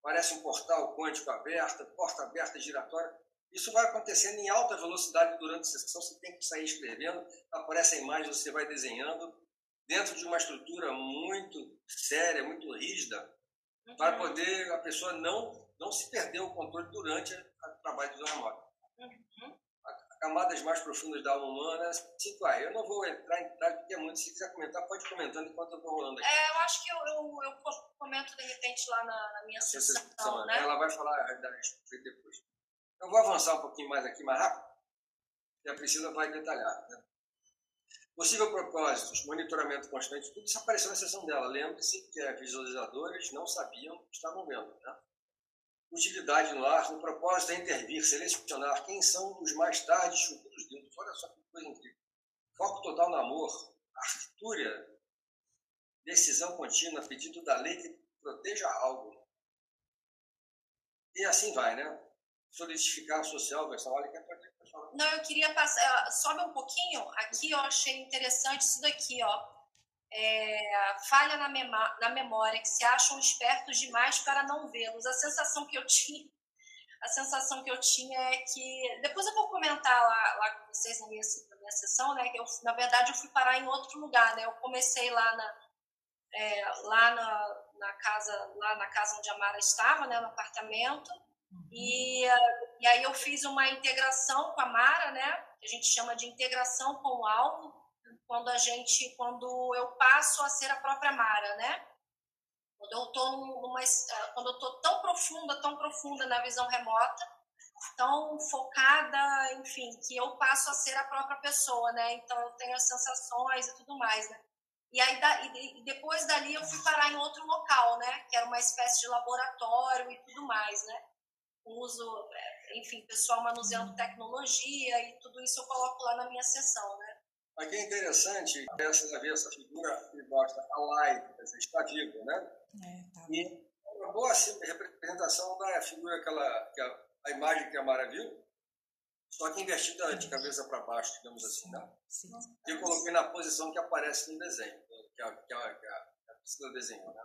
parece um portal quântico aberto, porta aberta giratória. Isso vai acontecendo em alta velocidade durante a sessão, você tem que sair escrevendo, aparece a imagem, você vai desenhando, dentro de uma estrutura muito séria, muito rígida, para Uhum. poder a pessoa não, não se perder o controle durante o trabalho do remoto. Uhum. Camadas mais profundas da alma humana, assim vai. Eu não vou entrar em detalhe porque é muito. Se quiser comentar, pode comentando enquanto eu estou rolando aqui. É, eu acho que eu, eu, eu comento de repente lá na, na minha sessão, sessão, né? Ela vai falar a da respeito depois. Eu vou avançar um pouquinho mais aqui, mais rápido, e a Priscila vai detalhar. Né? Possível propósitos, monitoramento constante, tudo isso apareceu na sessão dela. Lembre-se que as visualizadoras não sabiam que estavam vendo. Né? Utilidade no ar, o propósito é intervir, selecionar quem são os mais tarde chupados dedos. Olha só que coisa incrível. Foco total no amor, arquitetura, decisão contínua, pedido da lei que proteja algo. E assim vai, né? Solidificar social, versão, olha que é pessoal. Não, eu queria passar. Sobe um pouquinho. Aqui eu achei interessante isso daqui, ó. É, falha na, mema- na memória, que se acham espertos demais para não vê-los. A sensação que eu tinha. A sensação que eu tinha é que. Depois eu vou comentar lá, lá com vocês na minha, na minha sessão, né? Que eu, na verdade, eu fui parar em outro lugar, né? Eu comecei lá na, é, lá na, na casa lá na casa onde a Mara estava, né? No apartamento. E, eh, e aí eu fiz uma integração com a Mara, né? Que a gente chama de integração com o alvo, quando a gente, quando eu passo a ser a própria Mara, né? Quando eu tô numa, eh, quando eu tô tão profunda, tão profunda na visão remota, tão focada, enfim, que eu passo a ser a própria pessoa, né? Então eu tenho as sensações e tudo mais, né? E aí e depois dali eu fui parar em outro local, né? Que era uma espécie de laboratório e tudo mais, né? Uso, é, enfim, pessoal manuseando tecnologia e tudo isso eu coloco lá na minha sessão, né? Aqui é interessante, essa vez essa figura que mostra a live, está vivo, né? É, tá. E é uma boa assim, representação da figura que, ela, que a, a imagem que a Mara viu, só que invertida de cabeça para baixo, digamos assim, né? Sim. Eu coloquei na posição que aparece no desenho, que a, que a, que a, que a desenhou, né?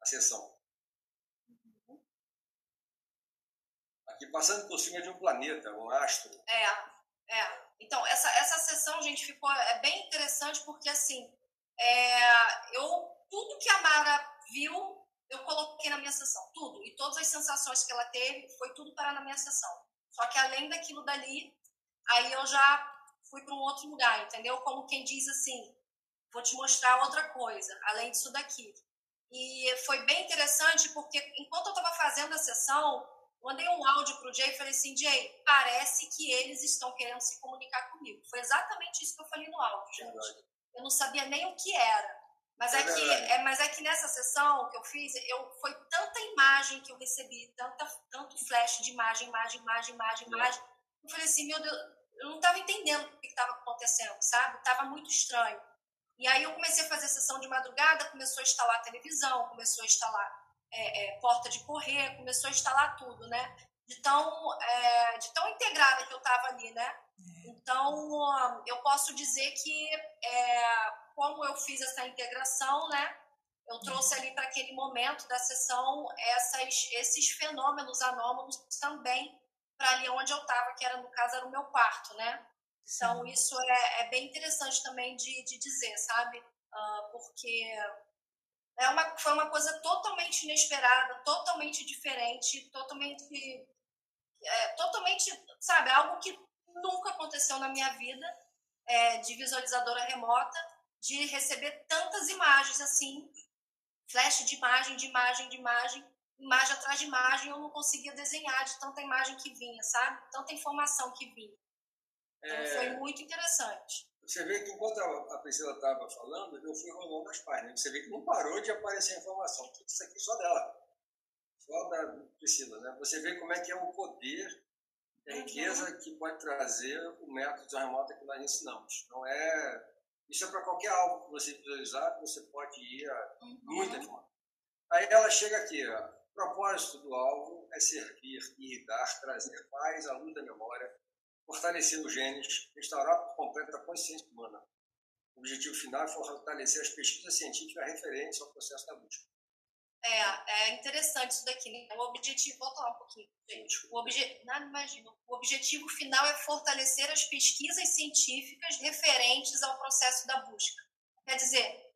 A sessão. Aqui passando por cima de um planeta, um astro. É, é. Então, essa, essa sessão, gente, ficou é bem interessante porque, assim, é, eu, tudo que a Mara viu, eu coloquei na minha sessão, tudo. E todas as sensações que ela teve, foi tudo para na minha sessão. Só que além daquilo dali, aí eu já fui para um outro lugar, entendeu? Como quem diz assim, vou te mostrar outra coisa, além disso daqui. E foi bem interessante porque enquanto eu estava fazendo a sessão, mandei um áudio para o Jay e falei assim, Jay, parece que eles estão querendo se comunicar comigo. Foi exatamente isso que eu falei no áudio, gente. Eu não sabia nem o que era. Mas é, é que, é, mas é que nessa sessão que eu fiz, eu, foi tanta imagem que eu recebi, tanta, tanto flash de imagem, imagem, imagem, imagem, é. imagem. Eu falei assim, meu Deus, eu não estava entendendo o que estava acontecendo, sabe? Estava muito estranho. E aí eu comecei a fazer sessão de madrugada, começou a instalar televisão, começou a instalar é, é, porta de correr, começou a instalar tudo, né? De tão, é, de tão integrada que eu estava ali, né? É. Então, eu posso dizer que, é, como eu fiz essa integração, né? Eu trouxe ali para aquele momento da sessão essas, esses fenômenos anômalos também para ali onde eu estava, que era, no caso, era o meu quarto, né? Então, isso é, é bem interessante também de, de dizer, sabe? Uh, porque é uma, foi uma coisa totalmente inesperada, totalmente diferente, totalmente, é, totalmente, sabe, algo que nunca aconteceu na minha vida é, de visualizadora remota, de receber tantas imagens assim, flash de imagem, de imagem, de imagem, imagem atrás de imagem, eu não conseguia desenhar de tanta imagem que vinha, sabe? Tanta informação que vinha. Então, é... foi muito interessante. Você vê que enquanto a Priscila estava falando, eu fui rolando as páginas. Você vê que não parou de aparecer informação. Tudo isso aqui só dela. Só da Priscila, né? Você vê como é que é o poder, a riqueza uhum. que pode trazer o método de remota que nós ensinamos. Não é... Isso é para qualquer alvo que você visualizar, você pode ir a uhum. muita informação. Aí ela chega aqui, ó. O propósito do alvo é servir, irritar, trazer paz à luz da memória, fortalecer os genes, restaurar por completo a consciência humana. O objetivo final é fortalecer as pesquisas científicas referentes ao processo da busca. É, é interessante isso daqui, né? O objetivo, volta lá um pouquinho, gente. O obje, não, imagina. O objetivo final é fortalecer as pesquisas científicas referentes ao processo da busca. Quer dizer,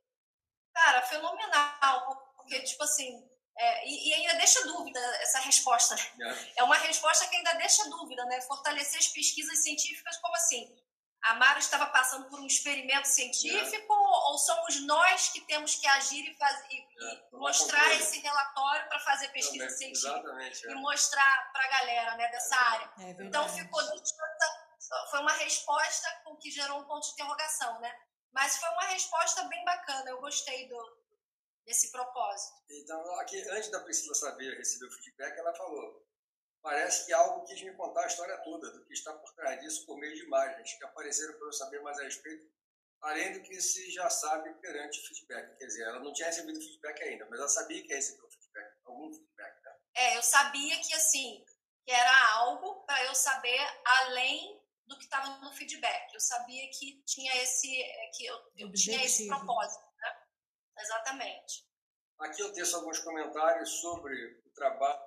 cara, fenomenal, porque, tipo assim, é, e, e, ainda deixa dúvida essa resposta. É. é uma resposta que ainda deixa dúvida, né? Fortalecer as pesquisas científicas, como assim? A Mara estava passando por um experimento científico é. ou somos nós que temos que agir e, fazer, e, é. e mostrar esse relatório para fazer pesquisa Também, científica é. e mostrar para a galera né, dessa área? então ficou foi uma resposta com que gerou um ponto de interrogação, né? Mas foi uma resposta bem bacana. Eu gostei do, desse propósito. Então, aqui, antes da Priscila saber receber o feedback, ela falou: parece que algo quis me contar a história toda, do que está por trás disso, por meio de imagens que apareceram para eu saber mais a respeito, além do que se já sabe perante o feedback. Quer dizer, ela não tinha recebido feedback ainda, mas ela sabia que ia receber o feedback, algum feedback. Né? É, eu sabia que assim, que era algo para eu saber além do que estava no feedback. Eu sabia que tinha esse, que eu, eu tinha esse propósito. Exatamente. Aqui eu tenho alguns comentários sobre o trabalho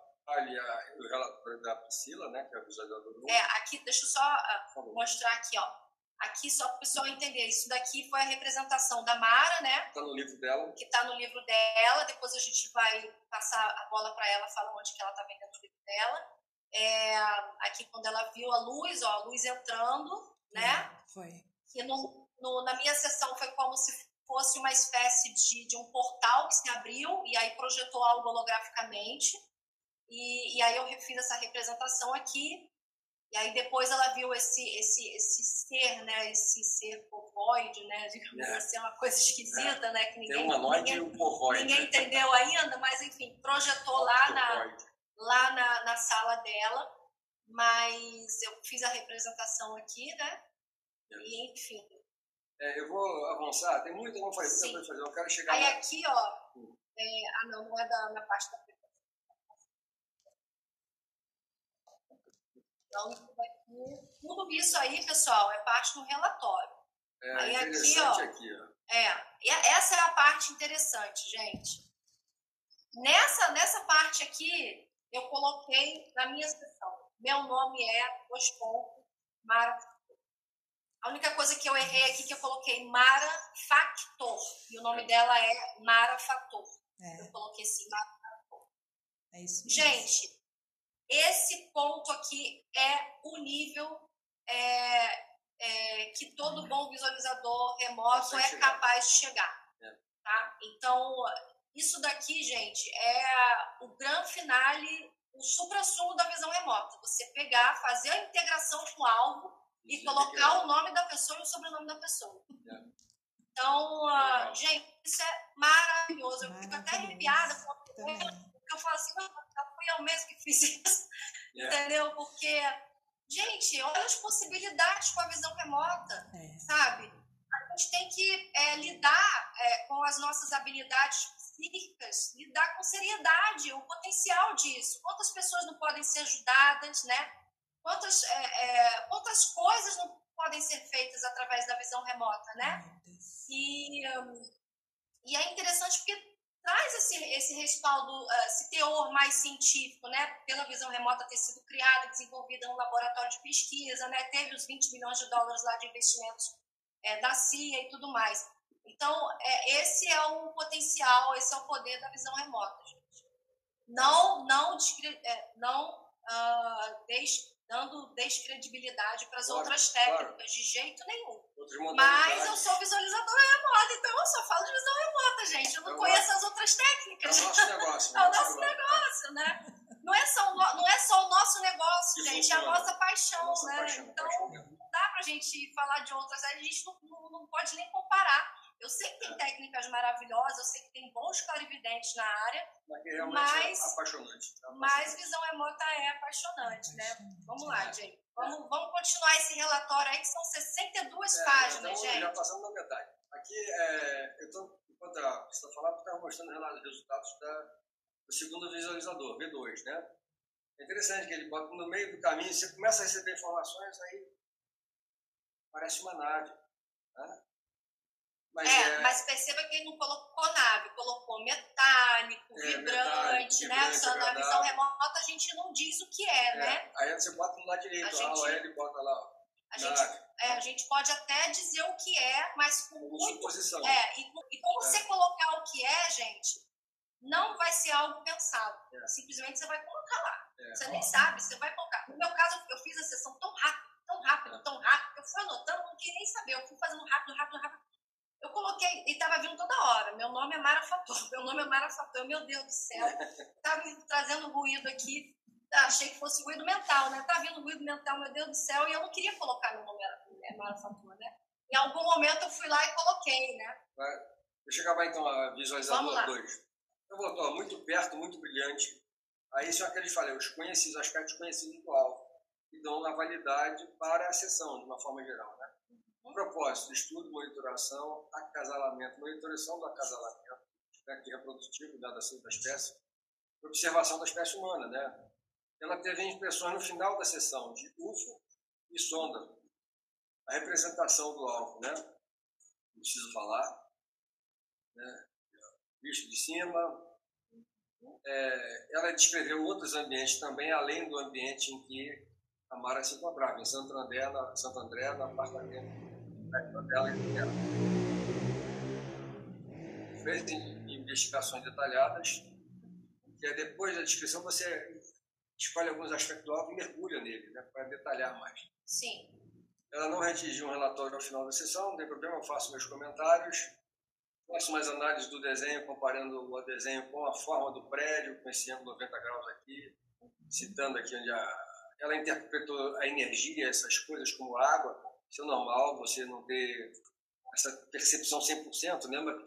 do relatório da Priscila, né, que é a visualizadora. É, aqui, deixa eu só uh, mostrar aqui, ó. Aqui, só para o pessoal entender, isso daqui foi a representação da Mara, né? Está no livro dela. Que está no livro dela. Depois a gente vai passar a bola para ela, falar onde que ela está vendo o livro dela. É, aqui, quando ela viu a luz, ó, a luz entrando, né? Foi. Que no, no, na minha sessão foi como se fosse uma espécie de, de um portal que se abriu e aí projetou algo holograficamente. E, e aí eu fiz essa representação aqui. E aí depois ela viu esse esse esse ser, né, esse ser povoide, né, digamos é. assim, uma coisa esquisita, é. né, que ninguém ninguém, um povoide, ninguém entendeu ainda, mas enfim, projetou lá na lá na, na sala dela. Mas eu fiz a representação aqui, né? É. E enfim, É, eu vou avançar, tem muito como fazer, fazer, eu quero chegar Aí lá. aqui, ó, é, ah não, não é da, na parte da Então, tudo isso aí, pessoal, é parte do relatório. É aí aqui, interessante ó. aqui, ó. É, essa é a parte interessante, gente. Nessa, nessa parte aqui, eu coloquei na minha sessão. Meu nome é, pontos, Mara A única coisa que eu errei aqui que eu coloquei Mara Factor. E o nome dela é Mara Fator. É, Eu coloquei assim, Mara Fator. é isso mesmo. Gente, esse ponto aqui é o nível é, é, que todo bom visualizador remoto é chegar. capaz de chegar. É. Tá? Então, isso daqui, gente, é o grande finale, o supra-sumo da visão remota. Você pegar, fazer a integração com o alvo e colocar o nome da pessoa e o sobrenome da pessoa. Então, Legal. gente, isso é maravilhoso. Eu fico até arrepiada quando Também. eu falo assim, "Não, fui eu mesmo que fiz isso, É. entendeu? Porque, gente, olha as possibilidades com a visão remota, É. sabe? A gente tem que é, lidar é, com as nossas habilidades psíquicas, lidar com seriedade, o potencial disso. Quantas pessoas não podem ser ajudadas, né? Quantas, é, é, quantas coisas não podem ser feitas através da visão remota, né? E, hum, e é interessante porque traz esse, esse respaldo, ah, esse teor mais científico, né? Pela visão remota ter sido criada, desenvolvida no laboratório de pesquisa, né? Teve os 20 milhões de dólares lá de investimentos eh, da CIA e tudo mais. Então, é, esse é o potencial, esse é o poder da visão remota, gente. Não, não, eh, não ah, des- dando descredibilidade para as Claro, outras claro. técnicas, de jeito nenhum. Mas eu sou visualizadora remota, então eu só falo de visão remota, gente. Eu não Eu conheço as outras É técnicas. o nosso negócio. É o nosso negócio, né? Não é só não é só o nosso negócio, Que gente, é a nossa paixão, Nossa né? paixão, então, paixão não dá pra gente falar de outras, a gente não, não, não pode nem comparar. Eu sei que tem É. técnicas maravilhosas, eu sei que tem bons clarividentes na área, Mas que realmente Mas- é apaixonante. É mas apaixonante. visão remota é apaixonante, né? Apaixonante. Vamos lá, gente. Vamos, vamos continuar esse relatório aí, que são 62 É, páginas, então, gente. Já passamos na metade. Aqui, é, eu tô, enquanto a- você está falando, eu estava mostrando os resultados da, do segundo visualizador, V2, né? É interessante que ele bota no meio do caminho, você começa a receber informações, aí parece uma nave. Né? Mas É, é, mas perceba que ele não colocou nave, colocou metálico, É, vibrante, metálico, né? Só na visão remota a gente não diz o que é, é, né? aí você bota no lado direito, A a, gente- ele bota lá, ó, A gente, é, a gente pode até dizer o que é, mas com com muito. suposição. É, e, e como É. você colocar o que é, gente, não vai ser algo pensado. É. Simplesmente você vai colocar lá. É. Você nem sabe, você vai colocar. No meu caso, eu fiz a sessão tão rápido, tão rápido, É. tão rápido, eu fui anotando, não queria nem saber. Eu fui fazendo rápido, rápido, rápido. Eu coloquei, e tava vindo toda hora. Meu nome é Mara Fator, meu nome é Mara Fator, meu Deus do céu. Tá me trazendo ruído aqui. Ah, Achei que fosse ruído mental, né? Tá vindo ruído mental, meu Deus do céu, e eu não queria colocar meu nome é Mara Fator, né? Em algum momento eu fui lá e coloquei, né? Eu chegava então a Vamos visualizador lá. 2. Eu botou ó, muito perto, muito brilhante. Aí são aqueles falei, os conhecidos, aspectos conhecidos do alvo, que dão a validade para a sessão, de uma forma geral. Né? Propósito, estudo, monitoração, acasalamento, monitoração do acasalamento, né, que é reprodutivo, dada a ser da espécie, observação da espécie humana. Né? Ela teve impressões no final da sessão de UFO e sonda. A representação do alvo, né? Não preciso falar né? visto de cima. É, ela descreveu outros ambientes também, além do ambiente em que a Mara se encontrava, em Santo André, na, Santo André, no apartamento da dela e dela. Fez in- investigações detalhadas, que é depois da descrição você escolhe alguns aspectos do alvo e mergulha nele, né, para detalhar mais. Sim. Ela não redigiu um relatório ao final da sessão, não tem problema, eu faço meus comentários, faço mais análises do desenho, comparando o desenho com a forma do prédio, com esse ângulo 90 graus aqui, citando aqui onde a, ela interpretou a energia, essas coisas como água, isso é normal, você não ter essa percepção 100%, lembra?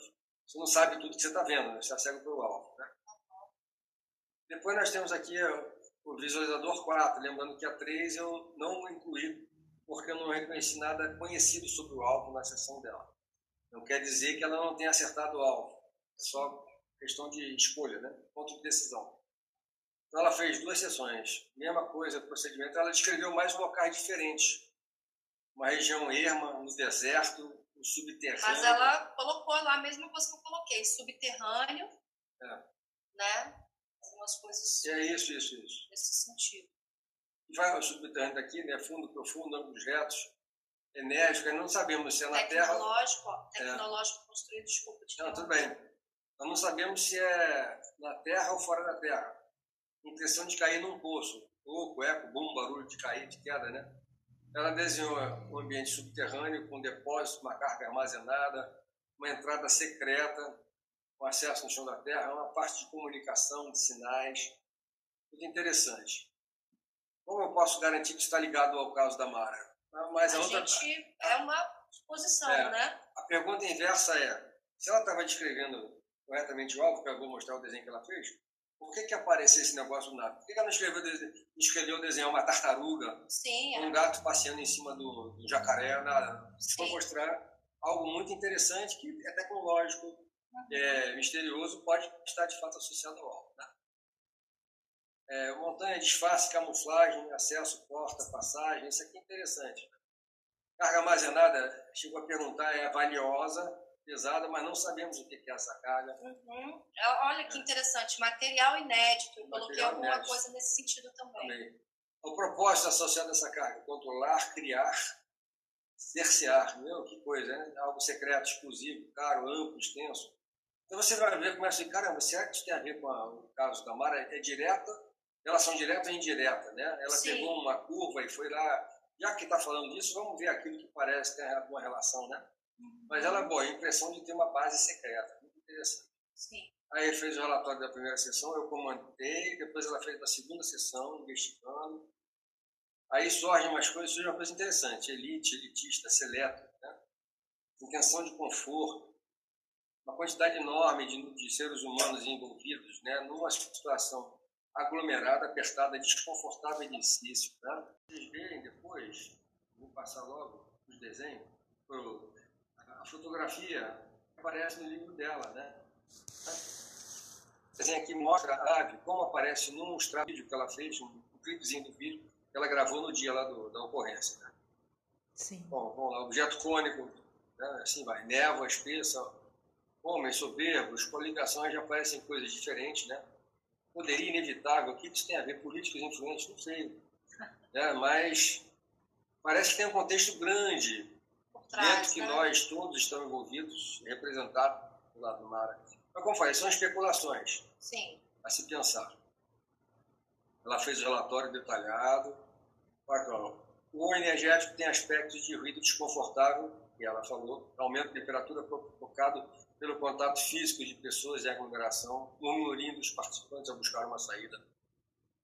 Você não sabe tudo que você está vendo, né? você é cego pelo alvo. Né? Depois nós temos aqui o visualizador 4, lembrando que a 3 eu não incluí porque eu não reconheci nada conhecido sobre o alvo na sessão dela. Não quer dizer que ela não tenha acertado o alvo, é só questão de escolha, né? ponto de decisão. Então ela fez duas sessões, mesma coisa, procedimento, ela descreveu mais locais diferentes. Uma região erma, no deserto, subterrâneo. Mas ela colocou lá a mesma coisa que eu coloquei, subterrâneo, é. né? Algumas coisas. É isso, isso, isso. Nesse sentido. E vai o subterrâneo daqui, né? Fundo, profundo, ângulos retos, enérgico, não sabemos se é na Terra. Tecnológico, ó, tecnológico é. construído, desculpa. Te não, tudo bem. Nós não sabemos se é na Terra ou fora da Terra impressão de cair num poço. Oco, eco, bum, barulho de cair, de queda, né? Ela desenhou um ambiente subterrâneo com depósito, uma carga armazenada, uma entrada secreta, com acesso no chão da terra, uma parte de comunicação, de sinais. Muito interessante. Como eu posso garantir que está ligado ao caso da Mara? Mas a, a outra... gente é uma suposição, é, né? A pergunta inversa é, se ela estava descrevendo corretamente o alvo, que eu vou mostrar o desenho que ela fez, por que, que apareceu esse negócio do nada? Por que, que ela não escreveu, escolheu desenhar uma tartaruga, Sim, é. um gato passeando em cima do, do jacaré? Nada. Foi mostrar algo muito interessante que é tecnológico, uhum. é misterioso, pode estar de fato associado ao alvo. Né? É, montanha, disfarce, camuflagem, acesso, porta, passagem, isso aqui é interessante. Carga armazenada, chegou a perguntar, é valiosa, pesada, mas não sabemos o que é essa carga. Uhum. Olha que interessante, material inédito. Eu material coloquei alguma inédito. coisa nesse sentido também. também. O propósito associado a essa carga, controlar, criar, cercear. Meu, que coisa, né? Algo secreto, exclusivo, caro, amplo, extenso. Então você vai ver, começa a dizer, caramba, será que isso tem a ver com a, o caso da Mara? É direta, relação direta ou indireta, né? Ela Sim. pegou uma curva e foi lá, já que está falando disso, vamos ver aquilo que parece ter alguma relação, né? Mas ela, boa, a impressão de ter uma base secreta, muito interessante. Sim. Aí fez o relatório da primeira sessão, eu comandei, depois ela fez da segunda sessão, investigando. Aí surgem umas coisas, surge uma coisa interessante, elite, elitista, seleto, né? intenção de conforto, uma quantidade enorme de, de seres humanos envolvidos, né? numa situação aglomerada, apertada, desconfortável e difícil. Né? Vocês veem depois, vou passar logo os desenhos, a fotografia aparece no livro dela, né? Desenho aqui mostra a ave, como aparece num vídeo que ela fez, um, clipezinho do vídeo que ela gravou no dia lá do, da ocorrência. Né? Sim. Bom, vamos lá, objeto cônico, né? assim vai, névoa espessa, homens soberbos, coligações já aparecem coisas diferentes, né? Poderia inevitável, o que isso tem a ver? Políticos influentes, não sei. Né? Mas parece que tem um contexto grande trás, que né? nós todos estamos envolvidos, representados do lado do mar. Mas como falei, são especulações. Sim. A se pensar. Ela fez o relatório detalhado. O energético tem aspectos de ruído desconfortável, que ela falou, aumento de temperatura provocado pelo contato físico de pessoas em aglomeração, murmurindo os participantes a buscar uma saída.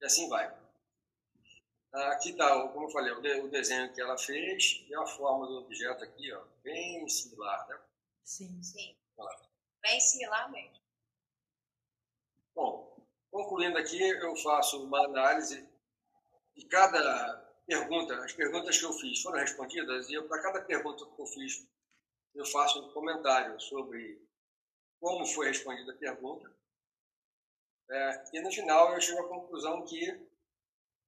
E assim vai. Aqui está, como eu falei, o desenho que ela fez e a forma do objeto aqui, ó, bem similar, né? Sim. Sim. Bem similar mesmo. Bom, concluindo aqui, eu faço uma análise de cada pergunta. As perguntas que eu fiz foram respondidas e para cada pergunta que eu fiz, eu faço um comentário sobre como foi respondida a pergunta. É, e no final eu chego à conclusão que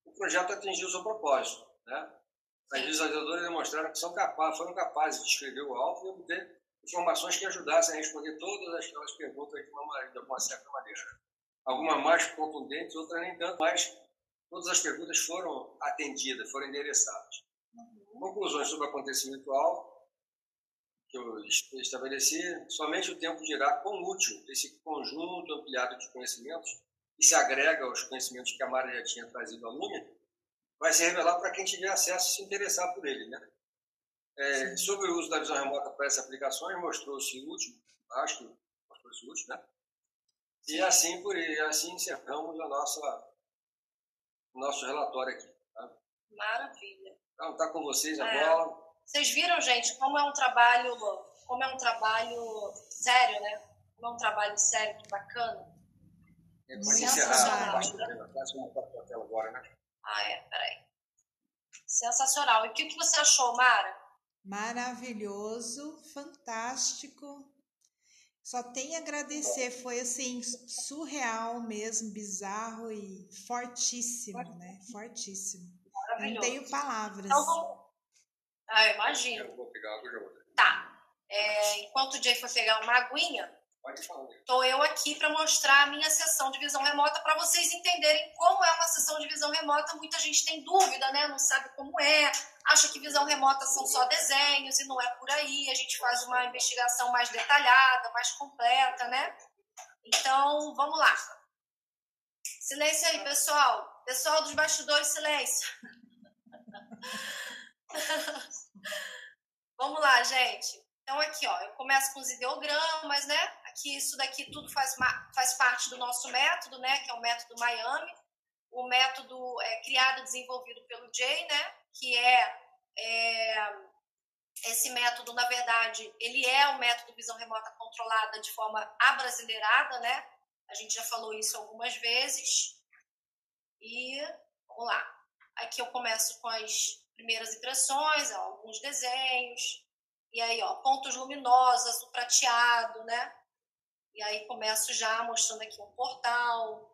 o projeto atingiu seu propósito. Né? As visualizadoras demonstraram que são capazes, foram capazes de escrever o alvo e obter informações que ajudassem a responder todas aquelas perguntas de uma, de uma certa maneira. Algumas mais contundentes, outras nem tanto, mas todas as perguntas foram atendidas, foram endereçadas. Conclusões sobre o acontecimento alvo que eu estabeleci, somente o tempo dirá quão útil esse conjunto ampliado de conhecimentos e se agrega aos conhecimentos que a Mara já tinha trazido à Lume, vai se revelar para quem tiver acesso e se interessar por ele. Né? É, sobre o uso da visão remota para essas aplicações, mostrou-se útil, acho que mostrou-se útil, né? E assim, por, e assim encerramos a nossa, o nosso relatório aqui. Tá? Maravilha. Então, está com vocês a é. bola. Vocês viram, gente, como é um trabalho, como é um trabalho sério, né? Como é um trabalho sério, que bacana. Pode encerrar a parte da tela agora, né? Ah, é, peraí. Sensacional. E o que, que você achou, Mara? Maravilhoso, fantástico. Só tenho a agradecer, foi assim, surreal mesmo, bizarro e fortíssimo, né? Fortíssimo. Não tenho palavras. Então, vamos... Ah, imagino. Eu vou pegar água já vou. Tá. É, enquanto o Jay foi pegar uma aguinha, Estou eu aqui para mostrar a minha sessão de visão remota para vocês entenderem como é uma sessão de visão remota. Muita gente tem dúvida, né? Não sabe como é, acha que visão remota são só desenhos e não é por aí. A gente faz uma investigação mais detalhada, mais completa, né? Então, vamos lá. Silêncio aí, pessoal. Pessoal dos bastidores, silêncio. vamos lá, gente. Então, aqui, ó, eu começo com os ideogramas, né? Que isso daqui tudo faz, faz parte do nosso método, né, que é o método Miami, o método é, criado e desenvolvido pelo Jay, né, que é, é, esse método, na verdade, ele é o método visão remota controlada de forma abrasileirada, né, a gente já falou isso algumas vezes, e vamos lá, aqui eu começo com as primeiras impressões, ó, alguns desenhos, e aí, ó, pontos luminosos, o prateado, né? E aí começo já mostrando aqui um portal,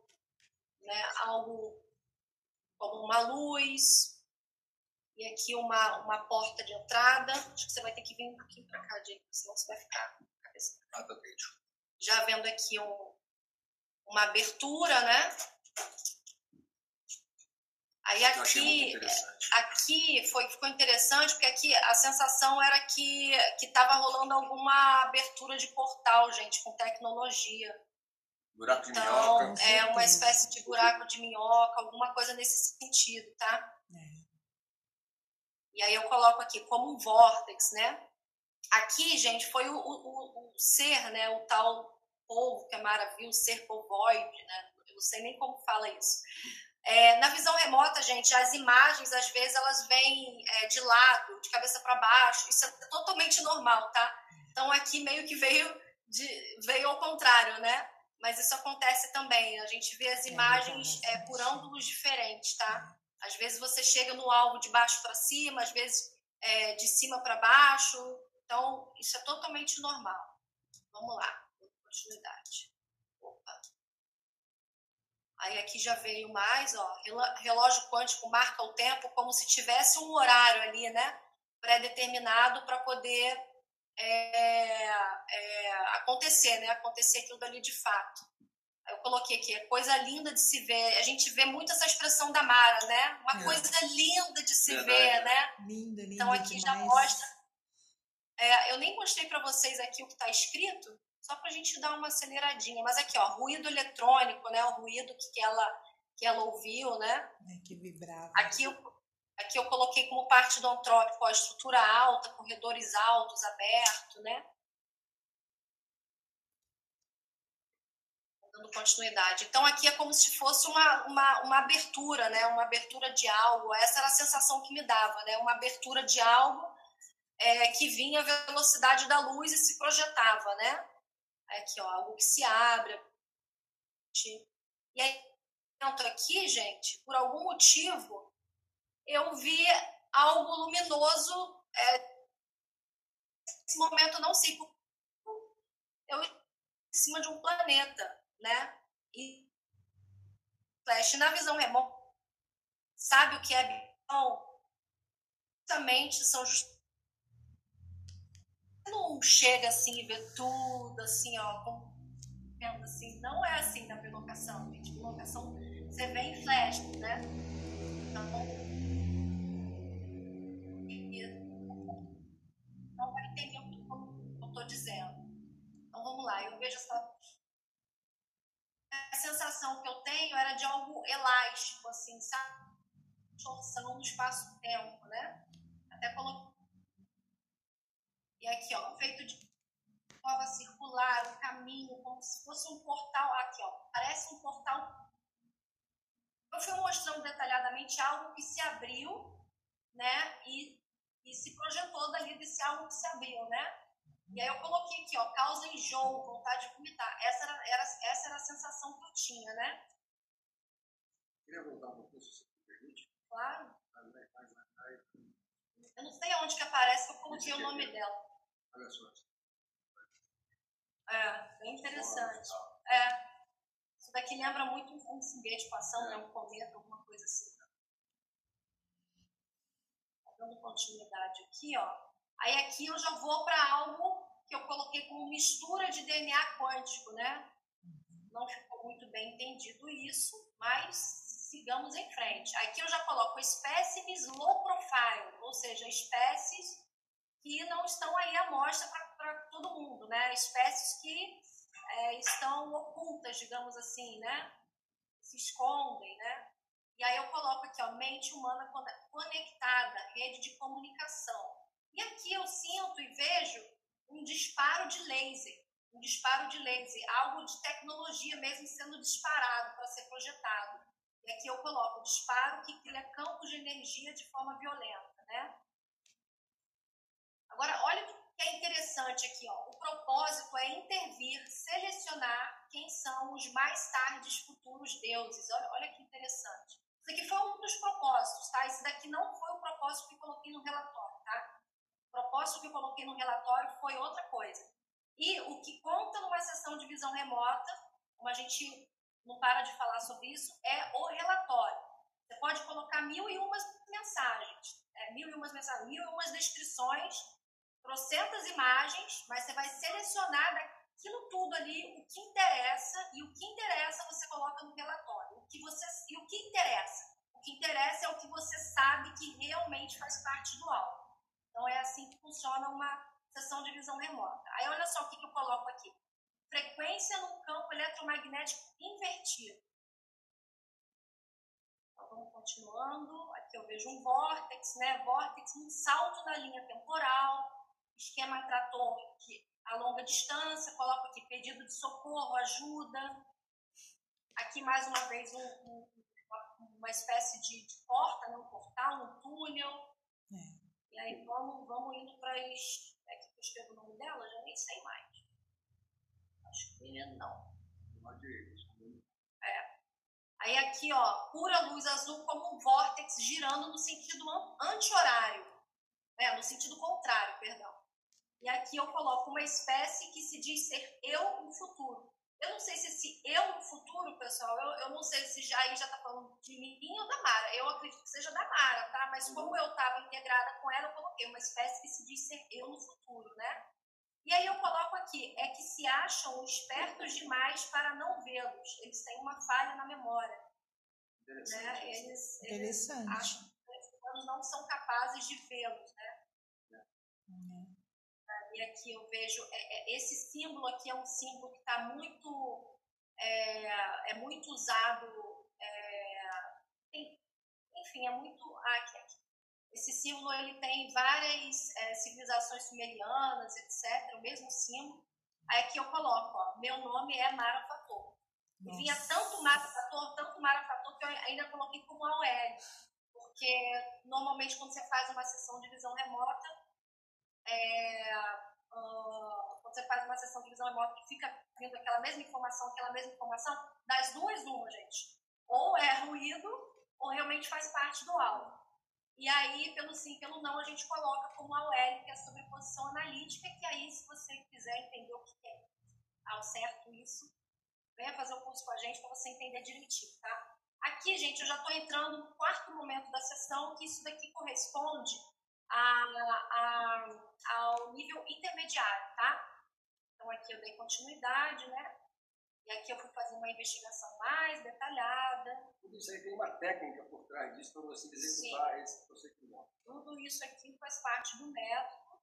né, algo como uma luz, e aqui uma, uma porta de entrada. Acho que você vai ter que vir um pouquinho para cá, Diego, senão você vai ficar com a cabeça. Ah, tá Já vendo aqui um, uma abertura, né? Aí aqui, aqui foi, ficou interessante, porque aqui a sensação era que estava rolando alguma abertura de portal, gente, com tecnologia. Buraco então, de minhoca. É uma espécie de buraco de minhoca, alguma coisa nesse sentido, tá? É. E aí eu coloco aqui como um vórtex, né? Aqui, gente, foi o, o, o ser, né? O tal povo que é maravilhoso, o ser povoide, né? Eu não sei nem como fala isso. É, na visão remota, gente, as imagens, às vezes, elas vêm é, de lado, de cabeça para baixo. Isso é totalmente normal, tá? Então, aqui meio que veio, de, veio ao contrário, né? Mas isso acontece também. A gente vê as é imagens é, por ângulos diferentes, tá? Às vezes você chega no alvo de baixo para cima, às vezes é, de cima para baixo. Então, isso é totalmente normal. Vamos lá, continuidade. Aí aqui já veio mais, ó, relógio quântico marca o tempo como se tivesse um horário ali, né, pré-determinado para poder é, é, acontecer, né, acontecer aquilo dali de fato. Eu coloquei aqui, é coisa linda de se ver. A gente vê muito essa expressão da Mara, né? Uma é. coisa linda de se Verdade. ver, né? Linda, linda Então aqui demais. já mostra. É, eu nem mostrei para vocês aqui o que está escrito, só para a gente dar uma aceleradinha. Mas aqui, ó, ruído eletrônico, né? O ruído que ela, que ela ouviu, né? É, que vibrava. Aqui eu, aqui eu coloquei como parte do antrópico a estrutura alta, corredores altos, aberto, né? Dando continuidade. Então, aqui é como se fosse uma, uma, uma abertura, né? Uma abertura de algo. Essa era a sensação que me dava, né? Uma abertura de algo é, que vinha a velocidade da luz e se projetava, né? Aqui, ó, algo que se abre. E aí, dentro aqui, gente, por algum motivo, eu vi algo luminoso. É, nesse momento, não sei eu em cima de um planeta, né? E flash na visão remota. Sabe o que é visão? Justamente são just não chega assim e vê tudo, assim, ó, com, assim, não é assim na bilocação, gente. Bilocação você vê em flash, né? Então, não vai entender o que eu estou dizendo. Então vamos lá, eu vejo essa. A sensação que eu tenho era de algo elástico, assim, sabe? Torção no espaço-tempo, né? Até coloquei e aqui, ó, feito de prova circular, um caminho, como se fosse um portal. Aqui, ó, parece um portal. Eu fui mostrando detalhadamente algo que se abriu, né? E, e se projetou dali desse algo que se abriu, né? E aí eu coloquei aqui, ó, causa enjoo, vontade de vomitar. Essa era, era, essa era a sensação que eu tinha, né? Queria voltar um pouquinho, se você permite? Claro. Eu não sei aonde que aparece, que eu coloquei o nome dela. Olha só. É, bem interessante. É. Isso daqui lembra muito um foguete passando, né? um cometa, alguma coisa assim. Tá dando continuidade aqui, ó. Aí aqui eu já vou para algo que eu coloquei como mistura de DNA quântico, né? Não ficou muito bem entendido isso, mas sigamos em frente. Aqui eu já coloco espécimes low profile, ou seja, espécies que não estão aí à mostra para todo mundo, né? Espécies que é, estão ocultas, digamos assim, né? Se escondem, né? E aí eu coloco aqui, ó, mente humana conectada, rede de comunicação. E aqui eu sinto e vejo um disparo de laser, um disparo de laser, algo de tecnologia mesmo sendo disparado para ser projetado. E aqui eu coloco disparo que cria campos de energia de forma violenta, né? Agora, olha o que é interessante aqui, ó. O propósito é intervir, selecionar quem são os mais tardes futuros deuses. Olha, olha que interessante. Isso aqui foi um dos propósitos, tá? Esse daqui não foi o propósito que coloquei no relatório, tá? O propósito que eu coloquei no relatório foi outra coisa. E o que conta numa sessão de visão remota, como a gente não para de falar sobre isso, é o relatório. Você pode colocar mil e umas mensagens, é, mil e umas mensagens, mil e umas descrições, trocentas imagens, mas você vai selecionar daquilo tudo ali o que interessa e o que interessa você coloca no relatório. O que você e o que interessa? O que interessa é o que você sabe que realmente faz parte do alvo. Então é assim que funciona uma sessão de visão remota. Aí olha só o que, que eu coloco aqui frequência num campo eletromagnético invertido. Então, vamos continuando. Aqui eu vejo um vórtex, né? Vórtex, um salto na linha temporal, esquema trator que a longa distância, coloco aqui pedido de socorro, ajuda. Aqui mais uma vez um, um, uma espécie de, de, porta, né? um portal, um túnel. É. E aí vamos, vamos indo para as. É que eu escrevo o nome dela, já nem sei mais. Acho que não. É. Aí aqui, ó, pura luz azul como um vórtex girando no sentido anti-horário. É, no sentido contrário, perdão. E aqui eu coloco uma espécie que se diz ser eu no futuro. Eu não sei se esse eu no futuro, pessoal, eu, eu não sei se já aí já tá falando de mim ou da Mara. Eu acredito que seja da Mara, tá? Mas como eu estava integrada com ela, eu coloquei uma espécie que se diz ser eu no futuro, né? E aí eu coloco aqui, é que se acham espertos demais para não vê-los. Eles têm uma falha na memória. Interessante. Né? Eles, Interessante. Eles acham que os humanos não são capazes de vê-los, né? E aqui eu vejo, é, é, esse símbolo aqui é um símbolo que está muito, é, é, muito usado, é, tem, enfim, é muito, ah, aqui, aqui, esse símbolo ele tem várias é, civilizações sumerianas, etc., o mesmo símbolo. Aí aqui eu coloco, ó, meu nome é Mara Fator. Vinha tanto Mara Fator, tanto Mara Fator, que eu ainda coloquei como AOL. Porque normalmente quando você faz uma sessão de visão remota, é, uh, quando você faz uma sessão de visão remota que fica vindo aquela mesma informação, aquela mesma informação, das duas, uma, gente. Ou é ruído, ou realmente faz parte do alvo. E aí, pelo sim, pelo não, a gente coloca como a UL, que é a sobreposição analítica, que aí, se você quiser entender o que é ao certo isso, venha fazer o curso com a gente para você entender direitinho, tá? Aqui, gente, eu já estou entrando no quarto momento da sessão, que isso daqui corresponde a, a, ao nível intermediário, tá? Então, aqui eu dei continuidade, né? E aqui eu fui fazer uma investigação mais detalhada. Tudo isso aí tem uma técnica por trás disso para você executar Sim. esse procedimento. Tudo isso aqui faz parte do método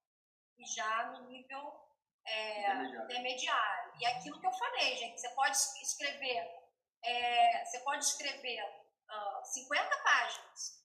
e já no nível é, intermediário. intermediário. E aquilo que eu falei, gente, você pode escrever, é, você pode escrever uh, 50 páginas,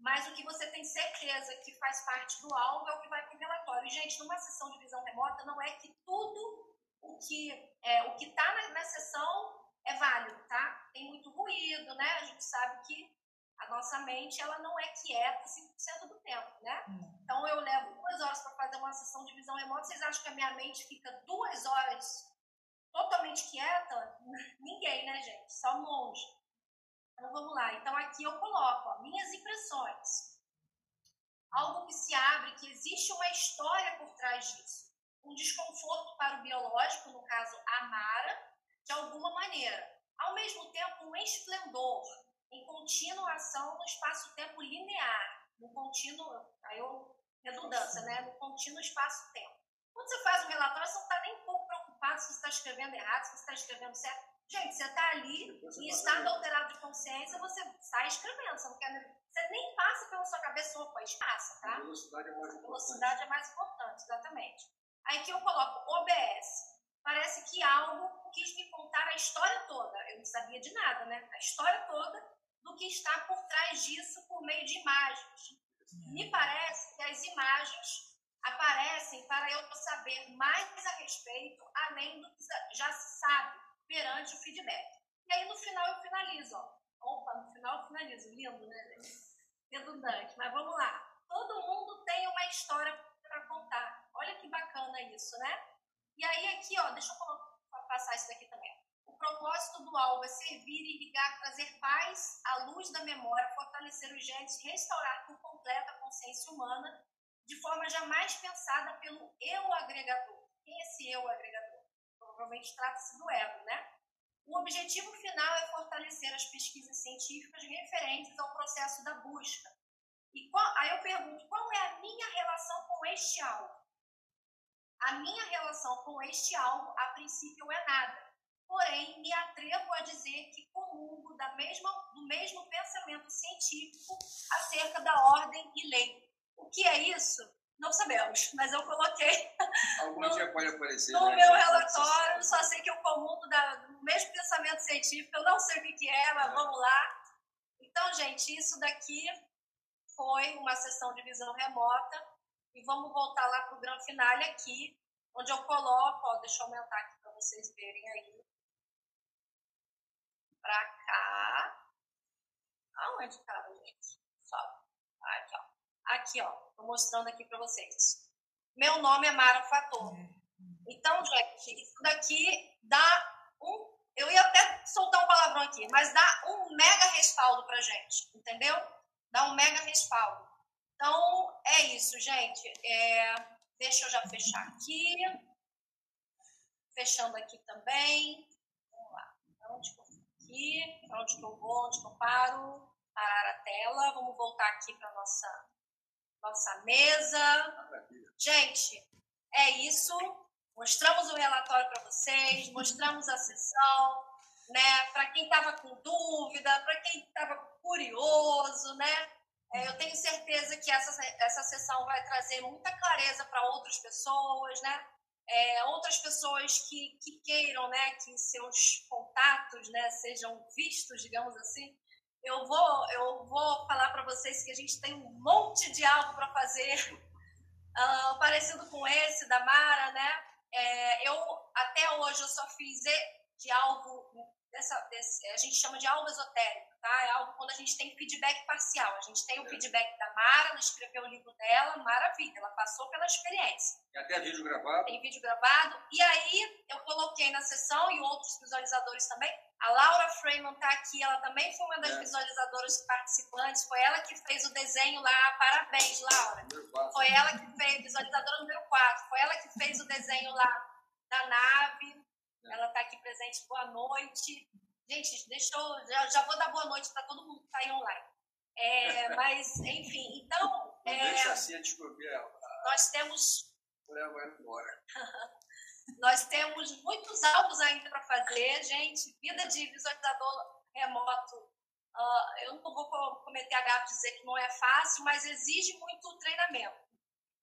mas o que você tem certeza que faz parte do alvo é o que vai para o relatório. E, gente, numa sessão de visão remota, não é que tudo o que é, o que está na, na sessão é válido, tá? Tem muito ruído, né? A gente sabe que a nossa mente ela não é quieta 5% do tempo, né? Hum. Então eu levo duas horas para fazer uma sessão de visão remota. Vocês acham que a minha mente fica duas horas totalmente quieta? Ninguém, né, gente? Só um monge. Lá. Então aqui eu coloco ó, minhas impressões. algo que se abre, que existe uma história por trás disso. Um desconforto para o biológico, no caso a Mara, de alguma maneira. Ao mesmo tempo, um esplendor em continuação no espaço-tempo linear, no contínuo, aí eu, redundância, né? no contínuo espaço-tempo. Quando você faz um relatório, você não está nem um pouco preocupado se você está escrevendo errado, se você está escrevendo certo. Gente, você está ali em estado alterado de consciência, você sai escrevendo, você não quer você nem passa pela sua cabeça, opa, passa, tá? A velocidade é mais importante. velocidade é mais importante, exatamente. Aí que eu coloco OBS. Parece que algo quis me contar a história toda. Eu não sabia de nada, né? A história toda do que está por trás disso por meio de imagens. Me parece que as imagens aparecem para eu saber mais a respeito, além do que já se sabe perante o feedback. E aí no final eu finalizo, ó. Opa, no final eu finalizo. Lindo, né? Redundante. Mas vamos lá. Todo mundo tem uma história para contar. Olha que bacana isso, né? E aí aqui, ó, deixa eu passar isso daqui também. O propósito do alvo é servir, irrigar, trazer paz à luz da memória, fortalecer os genes, restaurar por completo a consciência humana de forma jamais pensada pelo eu agregador. Quem é esse eu agregador? Provavelmente trata-se do ego, né? O objetivo final é fortalecer as pesquisas científicas referentes ao processo da busca. E qual, aí eu pergunto, qual é a minha relação com este algo? A minha relação com este algo, a princípio, é nada. Porém, me atrevo a dizer que comungo da mesma, do mesmo pensamento científico acerca da ordem e lei. O que é isso? Não sabemos, mas eu coloquei. Algum no, dia pode aparecer. No né? meu relatório, só sei que eu comungo da, do mesmo pensamento científico, eu não sei o que, é, mas é. vamos lá. Então, gente, isso daqui foi uma sessão de visão remota. E vamos voltar lá para o grande finale aqui, onde eu coloco, ó, deixa eu aumentar aqui para vocês verem aí. Para cá. Aonde, cara, gente? Só. Aqui, ó. Aqui, ó. Estou mostrando aqui para vocês. Meu nome é Mara Fator. Então, gente, isso daqui dá um. Eu ia até soltar um palavrão aqui, mas dá um mega respaldo pra gente, entendeu? Dá um mega respaldo. Então, é isso, gente. É, deixa eu já fechar aqui. Fechando aqui também. Vamos lá. Onde que eu aqui? Para onde que eu vou? Onde que eu paro? Parar a tela. Vamos voltar aqui para nossa nossa mesa. Gente, é isso. Mostramos o relatório para vocês, mostramos a sessão, né? Para quem estava com dúvida, para quem estava curioso, né? É, eu tenho certeza que essa, essa sessão vai trazer muita clareza para outras pessoas, né? É, outras pessoas que, que queiram, né, que seus contatos, né, sejam vistos, digamos assim, eu vou, eu vou falar para vocês que a gente tem um monte de algo para fazer, uh, parecido com esse da Mara, né? É, eu até hoje eu só fiz de algo dessa, desse, a gente chama de algo esotérico, tá? É algo quando a gente tem feedback parcial. A gente tem o é. feedback da Mara, ela escreveu o livro dela, maravilha, ela passou pela experiência. E até vídeo gravado. Tem vídeo gravado. E aí eu coloquei na sessão e outros visualizadores também a Laura Freeman está aqui, ela também foi uma das é. visualizadoras participantes, foi ela que fez o desenho lá, parabéns, Laura. Foi ela que fez, visualizadora número 4, foi ela que fez o desenho lá da nave, é. ela está aqui presente, boa noite. Gente, deixa eu, já, já vou dar boa noite para todo mundo que está aí online. É, mas, enfim, então... É, deixa assim, descobrir ela. Nós temos... Leva embora. Nós temos muitos alvos ainda para fazer, gente. Vida de visualizador remoto. Uh, eu não vou cometer a gafe dizer que não é fácil, mas exige muito treinamento.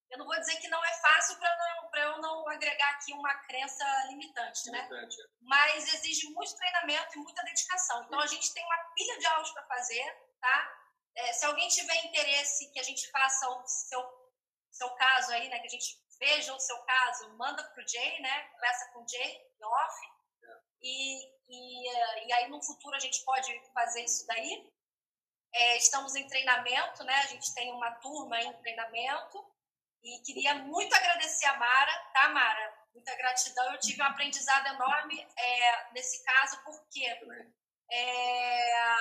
Eu não vou dizer que não é fácil para eu não agregar aqui uma crença limitante, né? Limitante. Mas exige muito treinamento e muita dedicação. Então, a gente tem uma pilha de aulas para fazer, tá? É, se alguém tiver interesse que a gente faça o seu, seu caso aí, né? Que a gente veja o seu caso, manda para o Jay, né? Conversa com o Jay, off. E, e, e aí no futuro a gente pode fazer isso daí. É, estamos em treinamento, né? A gente tem uma turma em treinamento. E queria muito agradecer a Mara, tá, Mara? Muita gratidão. Eu tive um aprendizado enorme é, nesse caso, porque é,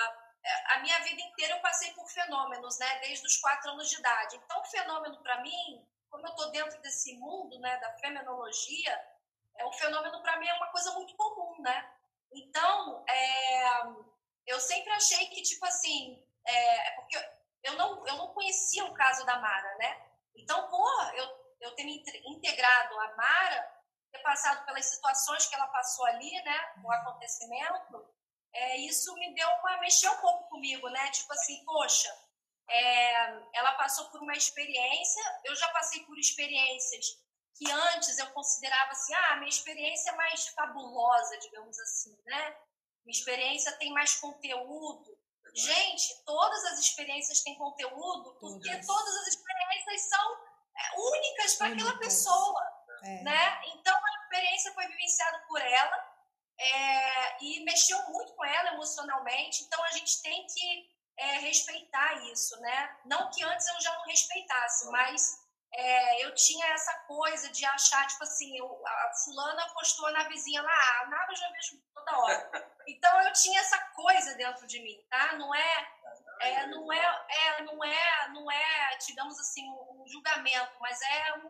é, a minha vida inteira eu passei por fenômenos, né? Desde os quatro anos de idade. Então, o fenômeno para mim, como eu estou dentro desse mundo, né, da fenomenologia, é o fenômeno para mim é uma coisa muito comum, né? Então, é, eu sempre achei que tipo assim, é, porque eu não eu não conhecia o caso da Mara, né? Então, por eu eu ter me integrado a Mara, ter passado pelas situações que ela passou ali, né, o acontecimento, é, isso me deu uma mexeu um pouco comigo, né? Tipo assim, poxa, é, ela passou por uma experiência, eu já passei por experiências que antes eu considerava assim, ah, minha experiência é mais fabulosa, digamos assim, né? Minha experiência tem mais conteúdo. Gente, todas as experiências têm conteúdo, porque todas, todas as experiências são é, únicas para aquela pessoa, é. né? Então a experiência foi vivenciada por ela é, e mexeu muito com ela emocionalmente. Então a gente tem que é, respeitar isso, né? Não que antes eu já não respeitasse, mas é, eu tinha essa coisa de achar, tipo assim, eu, a fulana postou na vizinha lá, a ah, Nava eu já vejo toda hora. Então eu tinha essa coisa dentro de mim, tá? Não é, é não é, é, não é, não é, digamos assim, um, julgamento, mas é um,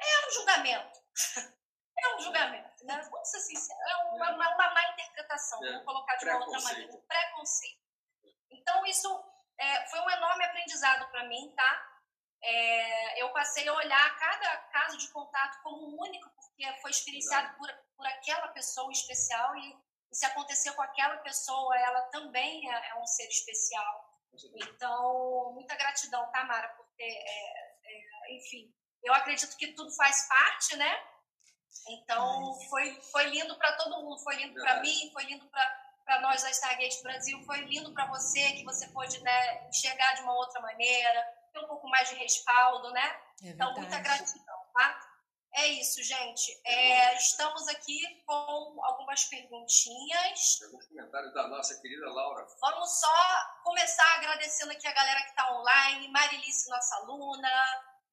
é um julgamento. É um julgamento, né? Vamos ser sinceros, é uma, uma, uma má interpretação, é. vamos colocar de uma outra maneira, um preconceito. Então, isso é, foi um enorme aprendizado para mim, tá? É, eu passei a olhar cada caso de contato como único, porque foi experienciado por, por aquela pessoa especial e, e, se aconteceu com aquela pessoa, ela também é, é um ser especial. Então, muita gratidão, Tamara, tá, porque, é, é, enfim, eu acredito que tudo faz parte, né? Então, foi, foi lindo para todo mundo, foi lindo para mim, foi lindo para nós da Stargate Brasil, foi lindo para você, que você pôde né, enxergar de uma outra maneira, ter um pouco mais de respaldo, né? É então, muita gratidão, tá? É isso, gente. É, estamos aqui com algumas perguntinhas. Alguns comentários da nossa querida Laura. Vamos só começar agradecendo aqui a galera que está online. Marilice, nossa aluna.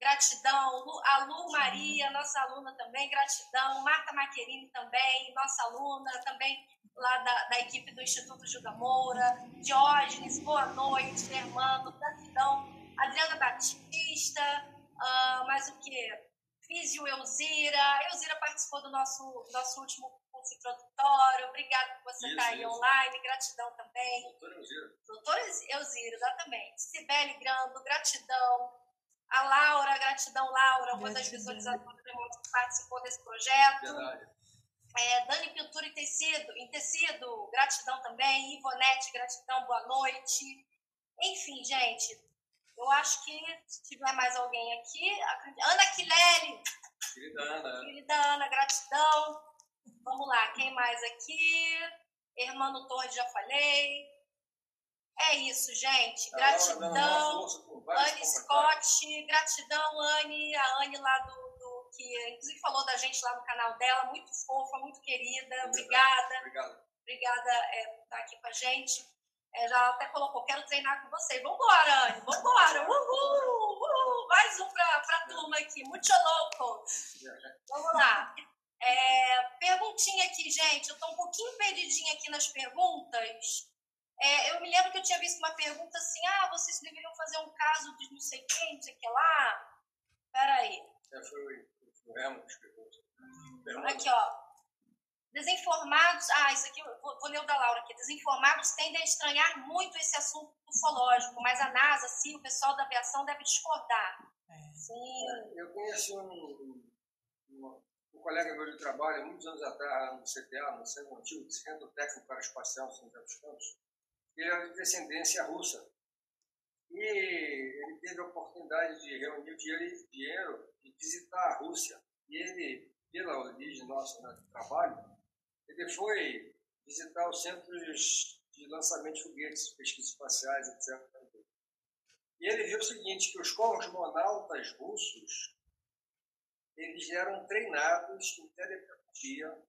Gratidão. A Lu Maria, nossa aluna também, gratidão. Marta Maquerini também, nossa aluna, também lá da, da equipe do Instituto Juga Moura. Diógenes, boa noite. Hermano, gratidão. Adriana Batista, uh, mais o que? Físio Elzira. Elzira participou do nosso, nosso último curso introdutório. Obrigada por você estar aí isso. online. Gratidão também. Doutora Elzira. Doutora Elzira, exatamente. Sibeli Grando, gratidão. A Laura, gratidão, Laura, uma das visualizadoras que participou desse projeto. Verdade. É, Dani Pintura em tecido, em tecido, gratidão também. Ivonete, gratidão, boa noite. Enfim, gente, eu acho que se tiver mais alguém aqui. Ana Quileli. Querida Ana. Querida Ana, gratidão. Vamos lá, quem mais aqui? Hermano Torres, já falei. É isso, gente. Gratidão. Anne Scott, gratidão, Anne. A Anne lá do, do, que inclusive falou da gente lá no canal dela. Muito fofa, muito querida. Obrigada. Obrigado. Obrigada é, por estar aqui com a gente. É, já até colocou, quero treinar com você. Vambora, Anne, vambora. Uhul, uhul. Mais um para a turma aqui. Muito louco. Vamos lá. É, perguntinha aqui, gente. Eu estou um pouquinho perdidinha aqui nas perguntas. É, eu me lembro que eu tinha visto uma pergunta assim: ah, vocês deveriam fazer um caso de não sei quem, não sei o que lá. Peraí. É, foi. Aqui, ó. Desinformados. Ah, isso aqui, vou, vou ler o da Laura aqui. Desinformados tendem a estranhar muito esse assunto ufológico, mas a NASA, sim, o pessoal da aviação deve discordar. É. Sim. É, eu conheci um, um, um, colega meu de trabalho, muitos anos atrás, no CTA, no Centro Antigo, Centro Técnico para Espacial, São José dos Campos ele era de descendência russa. E ele teve a oportunidade de reunir dinheiro e visitar a Rússia. E ele, pela origem nossa né, de trabalho, ele foi visitar os centros de lançamento de foguetes, pesquisas espaciais, etc. E ele viu o seguinte, que os cosmonautas russos, eles eram treinados em telepatia,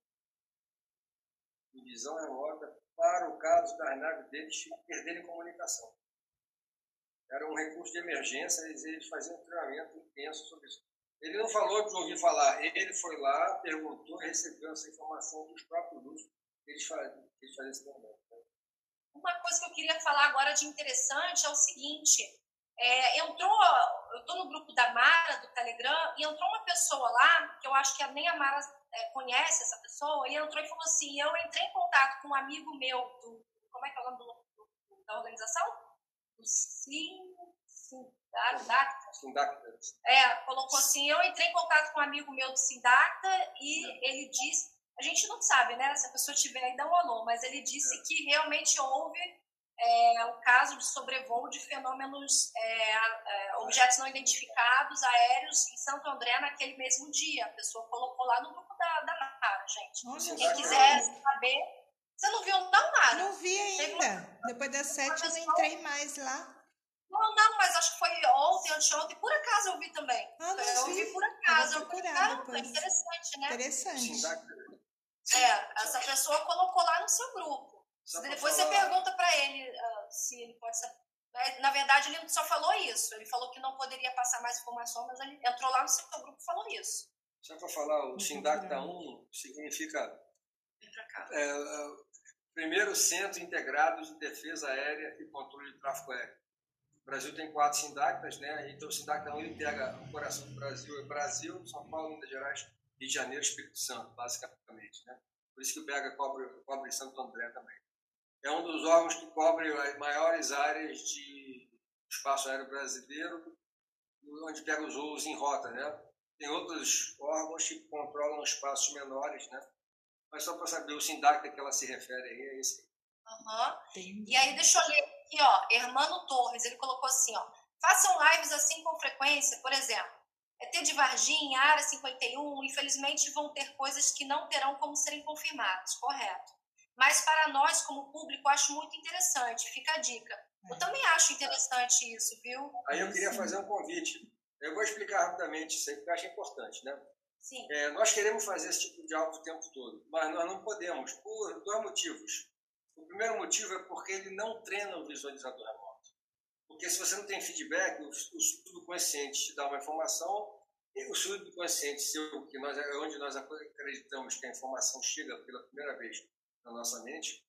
em visão remota, para o caso das naves deles perderem comunicação. Era um recurso de emergência, eles, eles faziam um treinamento intenso sobre isso. Ele não falou de ouvir falar, ele foi lá, perguntou, recebeu essa informação dos próprios russos, faziam, eles faziam esse treinamento. Né? uma coisa que eu queria falar agora de interessante é o seguinte: é, entrou, eu estou no grupo da Mara, do Telegram, e entrou uma pessoa lá, que eu acho que nem a Mara é, conhece essa pessoa, e entrou e falou assim: eu entrei em contato com um amigo meu, do, como é que é o nome do, do, da organização? Do Sim. Sindacta. Sindacta. É, colocou assim: eu entrei em contato com um amigo meu do Sindacta e ele disse. A gente não sabe, né? Se a pessoa tiver aí, dá um alô, mas ele disse é. que realmente houve é, o caso de sobrevoo de fenômenos, é, é, objetos não identificados, aéreos, em Santo André naquele mesmo dia. A pessoa colocou lá no grupo da, da NARA, gente. Quem quiser saber. Você não viu, não, Nara? Não vi ainda. Depois das sete eu não entrei mais lá. Não, não, mas acho que foi ontem, anteontem. Por acaso eu vi também. Ah, não eu vi. por acaso. Eu vou procurar eu depois. interessante, né? Interessante. É, essa pessoa colocou lá no seu grupo. Depois falar... você pergunta para ele uh, se ele pode saber. Né? Na verdade, ele só falou isso. Ele falou que não poderia passar mais informação, mas ele entrou lá no seu grupo e falou isso. Só para falar, o SINDACTA 1 significa é, primeiro Centro Integrado de Defesa Aérea e Controle de Tráfego Aéreo. O Brasil tem quatro SINDACTAs, né? então o SINDACTA 1 ele pega o coração do Brasil, é Brasil, São Paulo, Minas Gerais, Rio de Janeiro Espírito Santo, basicamente. Né? Por isso que o BH cobre, cobre Santo André também é um dos órgãos que cobre as maiores áreas de espaço aéreo brasileiro, onde pega os voos em rota, né? Tem outros órgãos que controlam espaços menores, né? Mas só para saber o SINDAC a que ela se refere aí, é esse. Uhum. E aí, deixa eu ler aqui, ó, Hermano Torres, ele colocou assim, ó, façam lives assim com frequência, por exemplo, ET de Varginha, Área 51, infelizmente vão ter coisas que não terão como serem confirmadas, correto. Mas para nós, como público, acho muito interessante. Fica a dica. Eu é. também acho interessante isso, viu? Aí eu queria fazer um convite. Eu vou explicar rapidamente isso aí, porque eu acho importante, né? Sim. É, nós queremos fazer esse tipo de algo o tempo todo, mas nós não podemos, por dois motivos. O primeiro motivo é porque ele não treina o visualizador remoto. Porque se você não tem feedback, o, o subconsciente te dá uma informação, e o subconsciente seu, que nós, é onde nós acreditamos que a informação chega pela primeira vez, na nossa mente,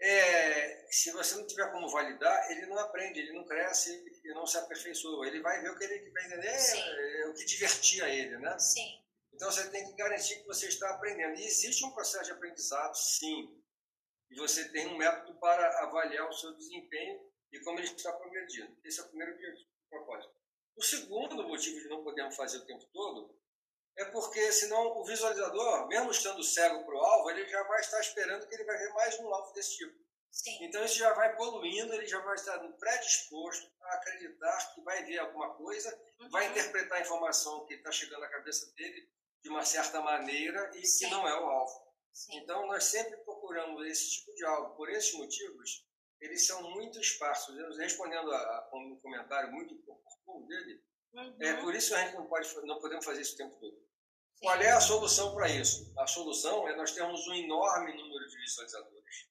é, se você não tiver como validar, ele não aprende, ele não cresce, ele não se aperfeiçoa. Ele vai ver o que ele vai entender, é, é, o que divertia ele, né? Sim. Então você tem que garantir que você está aprendendo. E existe um processo de aprendizado, sim. E você tem um método para avaliar o seu desempenho e como ele está progredindo. Esse é o primeiro propósito. O segundo motivo de não podermos fazer o tempo todo é porque senão o visualizador, mesmo estando cego para o alvo, ele já vai estar esperando que ele vai ver mais um alvo desse tipo. Sim. Então isso já vai poluindo, ele já vai estar predisposto a acreditar que vai ver alguma coisa, uhum. vai interpretar a informação que está chegando na cabeça dele de uma certa maneira e Sim. que não é o alvo. Sim. Então nós sempre procuramos esse tipo de alvo. Por esses motivos, eles são muito esparsos. Respondendo a, a um comentário muito oportuno dele, Uhum. É por isso que a gente não, pode, não podemos fazer isso o tempo todo. Sim. Qual é a solução para isso? A solução é nós termos um enorme número de visualizadores,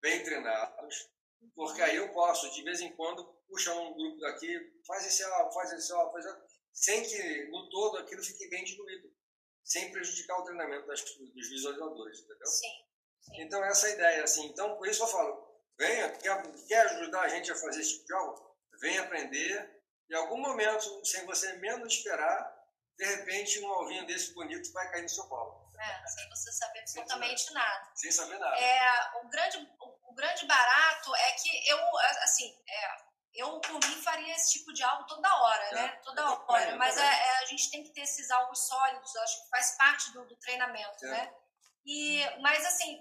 bem treinados, porque aí eu posso, de vez em quando, puxar um grupo daqui, faz esse alvo, faz esse alvo, faz esse sem que no todo aquilo fique bem diluído, sem prejudicar o treinamento das, dos visualizadores, entendeu? Sim. Sim. Então, essa é a ideia, assim. Então, por isso eu falo, venha, quer, quer ajudar a gente a fazer esse tipo de algo? Venha aprender, em algum momento, sem você menos esperar, de repente um alvinho desse bonito vai cair no seu colo. É, sem você saber absolutamente nada. Sem saber nada. É, o, grande, o, o grande barato é que eu, assim, é, eu por mim faria esse tipo de algo toda hora, é, né? Toda hora. Mas é, é, a gente tem que ter esses alvos sólidos, acho que faz parte do, do treinamento, é. né? E, mas assim,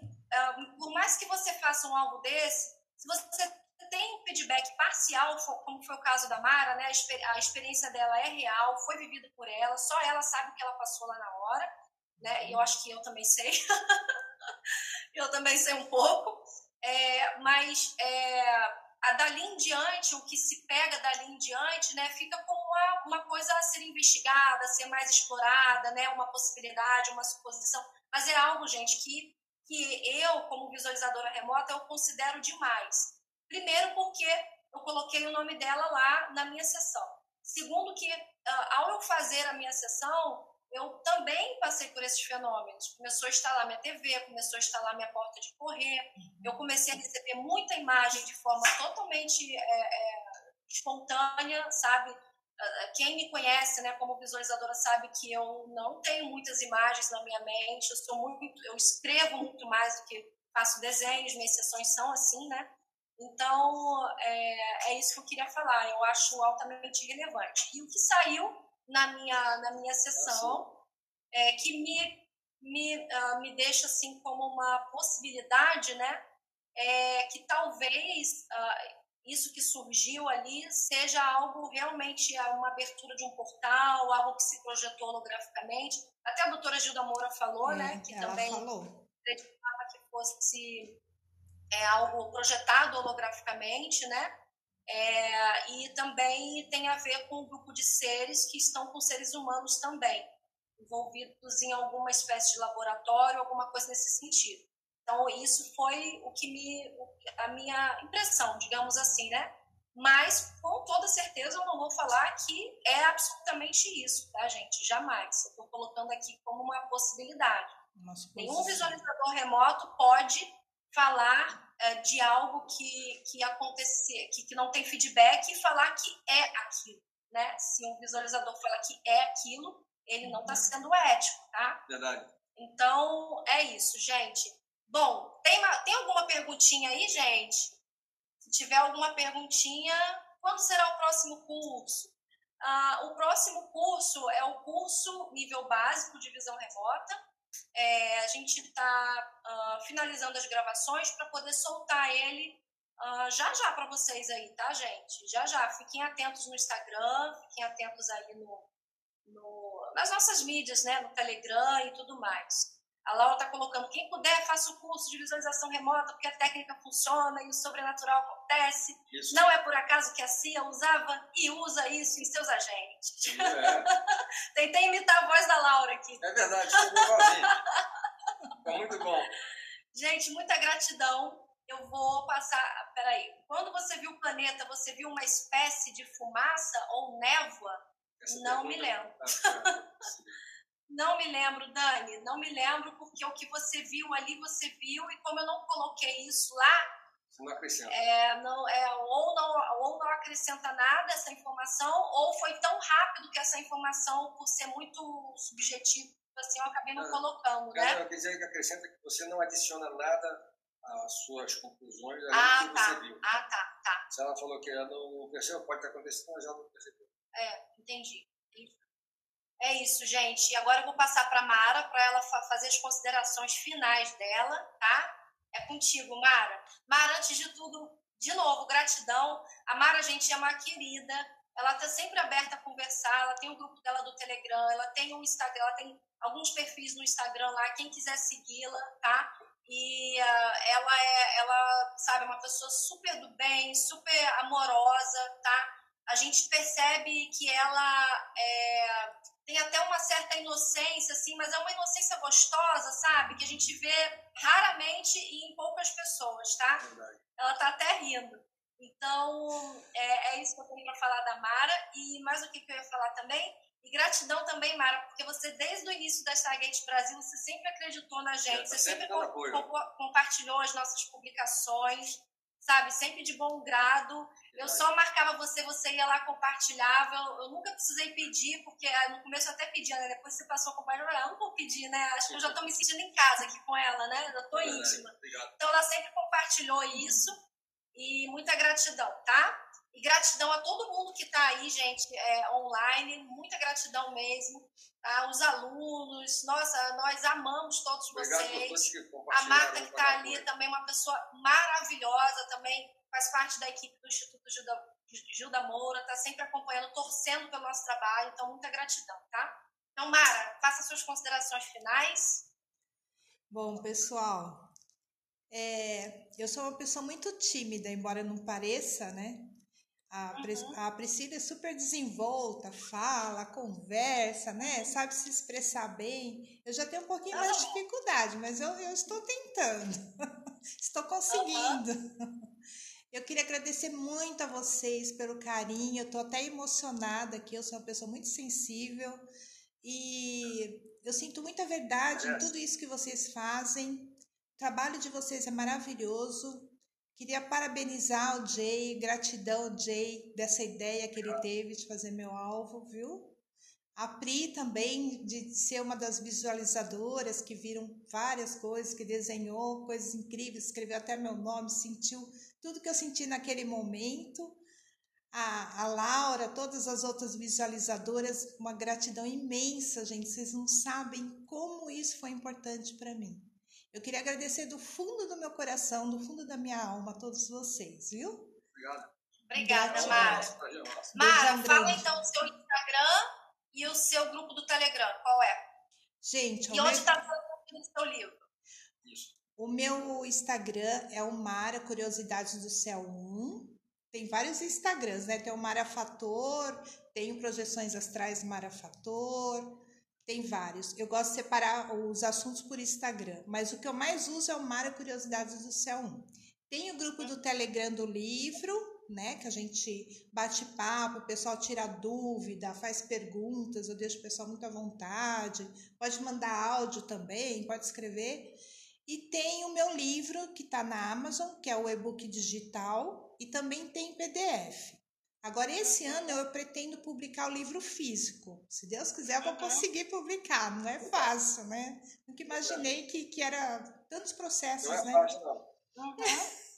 por mais que você faça um algo desse, se você tem um feedback parcial, como foi o caso da Mara, né? A experiência dela é real, foi vivida por ela, só ela sabe o que ela passou lá na hora, né? E eu acho que eu também sei. eu também sei um pouco. É, mas é, a dali em diante, o que se pega dali em diante, né, fica como uma, uma coisa a ser investigada, a ser mais explorada, né, uma possibilidade, uma suposição. Mas é algo, gente, que, que eu, como visualizadora remota, eu considero demais. Primeiro, porque eu coloquei o nome dela lá na minha sessão. Segundo, que uh, ao eu fazer a minha sessão, eu também passei por esses fenômenos. Começou a instalar minha TV, começou a instalar minha porta de correr. Uhum. Eu comecei a receber muita imagem de forma totalmente é, é, espontânea, sabe? Quem me conhece, né, como visualizadora, sabe que eu não tenho muitas imagens na minha mente. Eu sou muito, eu escrevo muito mais do que faço desenhos. Minhas sessões são assim, né? Então é, é isso que eu queria falar. Eu acho altamente relevante. E o que saiu na minha, na minha sessão, é, que me, me, uh, me deixa assim como uma possibilidade, né? É, que talvez uh, isso que surgiu ali seja algo realmente uma abertura de um portal, algo que se projetou holograficamente. Até a doutora Gilda Moura falou, é, né? Que também acreditava que fosse é, algo projetado holograficamente, né? É, e também tem a ver com um grupo de seres que estão com seres humanos também, envolvidos em alguma espécie de laboratório, alguma coisa nesse sentido. Então, isso foi o que me. a minha impressão, digamos assim, né? Mas, com toda certeza, eu não vou falar que é absolutamente isso, tá, gente? Jamais. Eu estou colocando aqui como uma possibilidade. Nenhum visualizador remoto pode falar de algo que, que acontecer, que, que não tem feedback e falar que é aquilo, né? Se um visualizador fala que é aquilo, ele não está sendo ético, tá? Verdade. Então, é isso, gente. Bom, tem, tem alguma perguntinha aí, gente? Se tiver alguma perguntinha, quando será o próximo curso? Ah, o próximo curso é o curso nível básico de visão remota. É, a gente está uh, ah, finalizando as gravações para poder soltar ele uh, já já para vocês aí, tá, gente? Já já. Fiquem atentos no Instagram, fiquem atentos aí no, no, nas nossas mídias, né? No Telegram e tudo mais. A Laura está colocando, quem puder, faça o curso de visualização remota, porque a técnica funciona e o sobrenatural acontece. Isso. Não é por acaso que a CIA usava e usa isso em seus agentes. É. Tentei imitar a voz da Laura aqui. É verdade, ficou igualzinho. Ficou muito bom. Gente, muita gratidão. Eu vou passar. Peraí. Quando você viu o planeta, você viu uma espécie de fumaça ou névoa? Essa Não me lembro. Tá Não me lembro, Dani, não me lembro, porque o que você viu ali, você viu, e como eu não coloquei isso lá, não acrescenta. É, não, é, ou, não, ou não acrescenta nada essa informação, ou foi tão rápido que essa informação, por ser muito subjetiva, assim, eu acabei não ah, colocando, né? Não, quer dizer que acrescenta que você não adiciona nada às suas conclusões ah, que tá. você viu. Ah, tá, tá. Se ela falou que ela não percebeu, pode ter acontecido, mas ela não percebeu. É, entendi. É isso, gente. E agora eu vou passar para Mara para ela fazer as considerações finais dela, tá? É contigo, Mara. Mara, antes de tudo, de novo, gratidão. A Mara, gente, é uma querida. Ela está sempre aberta a conversar. Ela tem o um grupo dela do Telegram, ela tem um Instagram, ela tem alguns perfis no Instagram lá. Quem quiser segui-la, tá? E uh, ela é, ela sabe, uma pessoa super do bem, super amorosa, tá? A gente percebe que ela é, tem até uma certa inocência, assim, mas é uma inocência gostosa, sabe? Que a gente vê raramente e em poucas pessoas, tá? Ela tá até rindo. Então, é, é isso que eu tenho para falar da Mara. E mais o que, que eu ia falar também? E gratidão também, Mara, porque você, desde o início da Stargate Brasil, você sempre acreditou na gente, você sempre, sempre compartilhou as nossas publicações, sabe? Sempre de bom grado. Eu só marcava você, você ia lá, compartilhava. Eu, eu nunca precisei pedir, porque ah, no começo eu até pedia, né? Depois você passou a compartilhar. Eu não vou pedir, né? Acho que eu já estou me sentindo em casa aqui com ela, né? Eu estou íntima. Então ela sempre compartilhou isso. E muita gratidão, tá? E gratidão a todo mundo que está aí, gente, é, online. Muita gratidão mesmo. Tá? Os alunos, nossa, nós amamos todos Obrigado vocês. A Marta que está ali também, uma pessoa maravilhosa também faz parte da equipe do Instituto Gilda, Gilda Moura, está sempre acompanhando, torcendo pelo nosso trabalho, então muita gratidão, tá? Então, Mara, faça suas considerações finais. Bom, pessoal, é, eu sou uma pessoa muito tímida, embora não pareça, né? A, uhum. a Priscila é super desenvolta, fala, conversa, né? Sabe se expressar bem. Eu já tenho um pouquinho mais de dificuldade, mas eu, eu estou tentando. estou conseguindo. Uhum. Eu queria agradecer muito a vocês pelo carinho. Eu estou até emocionada aqui. Eu sou uma pessoa muito sensível E eu sinto muita verdade em tudo isso que vocês fazem. O trabalho de vocês é maravilhoso. Queria parabenizar o Jay, gratidão, Jay, dessa ideia que ele teve de fazer meu alvo, viu? A Pri também, de ser uma das visualizadoras que viram várias coisas, que desenhou coisas incríveis, escreveu até meu nome, sentiu tudo que eu senti naquele momento. A, a Laura, todas as outras visualizadoras, uma gratidão imensa, gente. Vocês não sabem como isso foi importante para mim. Eu queria agradecer do fundo do meu coração, do fundo da minha alma, a todos vocês, viu? Obrigado. Obrigada, Mara. Mara, fala então o seu Instagram e o seu grupo do Telegram, qual é? Gente, e onde está meu... o seu livro? Isso. O meu Instagram é o Mara Curiosidades do Céu 1. Tem vários Instagrams, né? Tem o Mara Fator, tem o Projeções Astrais Mara Fator, tem vários. Eu gosto de separar os assuntos por Instagram, mas o que eu mais uso é o Mara Curiosidades do Céu 1. Tem o grupo do Telegram do livro, né? Que a gente bate papo, o pessoal tira dúvida, faz perguntas, eu deixo o pessoal muito à vontade. Pode mandar áudio também, pode escrever. E tem o meu livro que está na Amazon, que é o e-book digital, e também tem PDF. Agora, esse ano eu pretendo publicar o livro físico. Se Deus quiser, eu vou conseguir publicar. Não é fácil, né? Nunca imaginei que, que era tantos processos, não é né? Fácil, não. Uhum.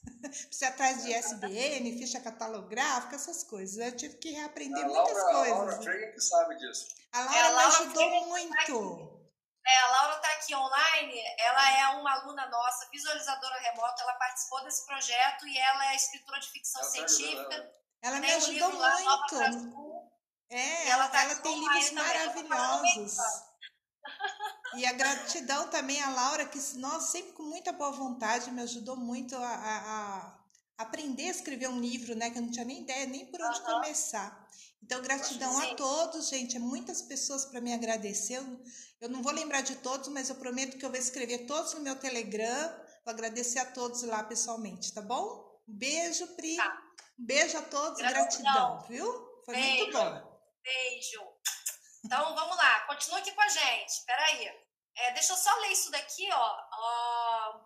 Precisa atrás de SBN, ficha catalográfica, essas coisas. Eu tive que reaprender a muitas Laura, coisas. A Laura Freire que sabe disso. A Laura, É, a me Laura ajudou Freire que muito. É, a Laura está aqui online, ela é uma aluna nossa, visualizadora remota, ela participou desse projeto e ela é escritora de ficção Ela tá científica. ajudando Ela me tem um ajudou muito. Brasil. É, ela, tá ela tem livros maravilhosos. E a gratidão também à Laura, que nós sempre com muita boa vontade me ajudou muito a, a- a aprender a escrever um livro, né? Que eu não tinha nem ideia nem por onde Aham. começar. Então, gratidão a todos, gente. É muitas pessoas para me agradecer. Eu, eu não vou lembrar de todos, mas eu prometo que eu vou escrever todos no meu Telegram. Vou agradecer a todos lá pessoalmente, tá bom? Um beijo, Pri. Tá. Beijo a todos, Gratidão. gratidão, viu? Foi muito Beijo. bom. Beijo. Então vamos lá, continua aqui com a gente. Peraí. É, deixa eu só ler isso daqui, ó. Ó,